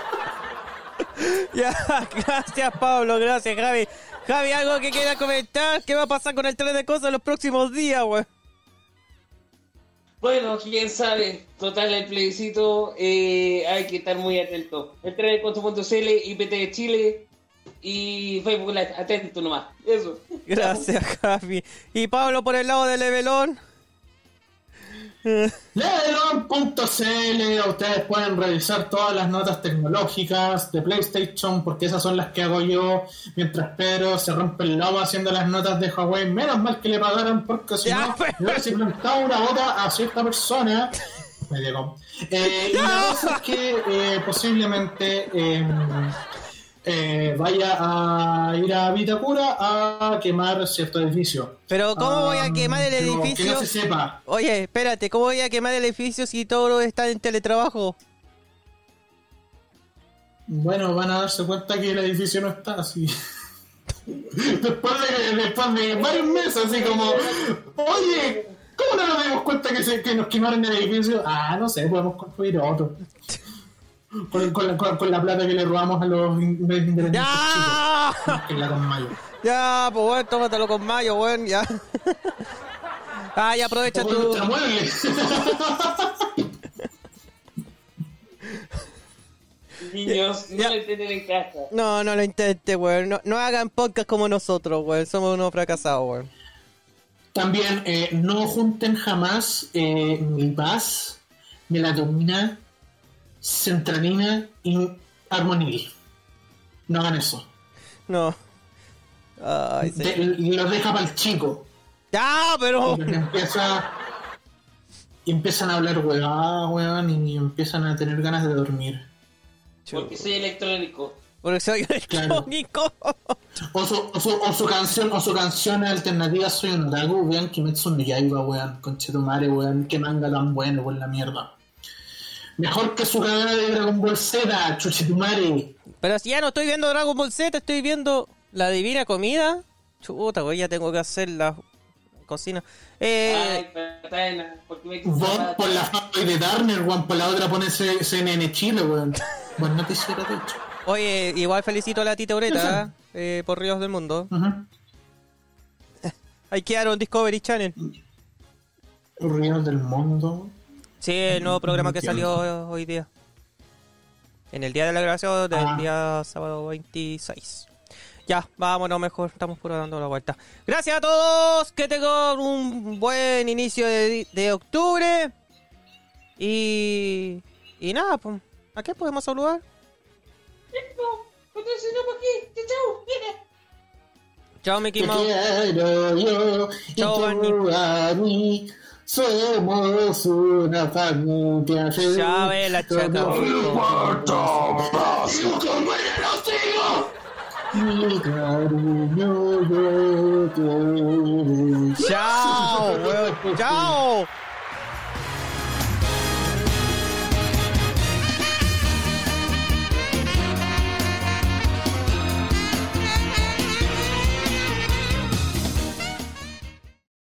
Ya, gracias Pablo, gracias Javi. Javi, algo que quiera comentar, ¿qué va a pasar con el tren de cosas en los próximos días, weón? Bueno, quién sabe. Total, el plebiscito eh, hay que estar muy atento. Entra en conto.cl, IPT de Chile y Facebook Live. Atento nomás. Eso. Gracias, Javi. Y Pablo por el lado de Levelón. Levelon.cl Ustedes pueden revisar todas las notas tecnológicas de PlayStation, porque esas son las que hago yo mientras Pedro se rompe el lomo haciendo las notas de Huawei. Menos mal que le pagaron, porque si no, hubiese plantado una bota a cierta persona. Me llegó. Eh, y la (laughs) cosa es que eh, posiblemente eh, eh, vaya a ir a Vitacura a quemar cierto edificio. Pero ¿cómo voy a quemar el Ah, pero Que edificio? no se sepa. Oye, espérate, ¿cómo voy a quemar el edificio si todos están en teletrabajo? Bueno, van a darse cuenta que el edificio no está así. (laughs) después, de, después de varios meses, así como, oye, ¿cómo no nos dimos cuenta que, se, que nos quemaron el edificio? Ah, no sé, podemos construir otro. Con, con la, con- con la plata que le robamos a los in- independientes ¡Ya! chicos. Que la con mayo. Ya, pues bueno, tómatelo con mayo, weón, ya. Ah, ya aprovecha tu... (laughs) Niños, no Ya. lo entienden en casa. No, no lo intente, weón. No, no hagan podcast como nosotros, weón. Somos unos fracasados, weón. También eh, no junten jamás eh, Milpaz, melatonina, centralina y armonil. No hagan eso. No. Ay, sí. De- y los deja para el chico. Ya, pero... Empieza, y empiezan a hablar huevadas, weón, y empiezan a tener ganas de dormir. Porque soy electrónico. Porque soy electrónico. O su, o su, o su canción, o su canción alternativa Soy un otaku, weón, Kimetsu no Yaiba, weón, conchetumare, weón, qué manga tan bueno, por la mierda. Mejor que su cadena de Dragon Ball Z, chuchetumare. Pero si ya no estoy viendo Dragon Ball Z, estoy viendo La Divina Comida. Chuta, weón, ya tengo que hacer la cocina. Eh, Ay, patana, porque me Vos por la fanpage de Turner, weón, por la otra pone CNN Chile, weón. Buen noticiero, de hecho. oye, igual felicito a la tita Ureta. ¿eh? eh, por Ríos del Mundo. Ujú. (laughs) Ahí quedaron Discovery Channel. Ríos del Mundo. Sí, el nuevo programa que salió hoy día. En el día de la grabación del Ah. día sábado 26. Ya, vámonos mejor, estamos puro dando la vuelta. Gracias a todos, que tengan un buen inicio de, de octubre. Y... Y nada, pues, ¿a qué podemos saludar? Chao, Mickey Mouse. Chao, mí. Somos una familia feliz. Ya ve la chaca. Mi cariño yo te Chao, weón. Chao.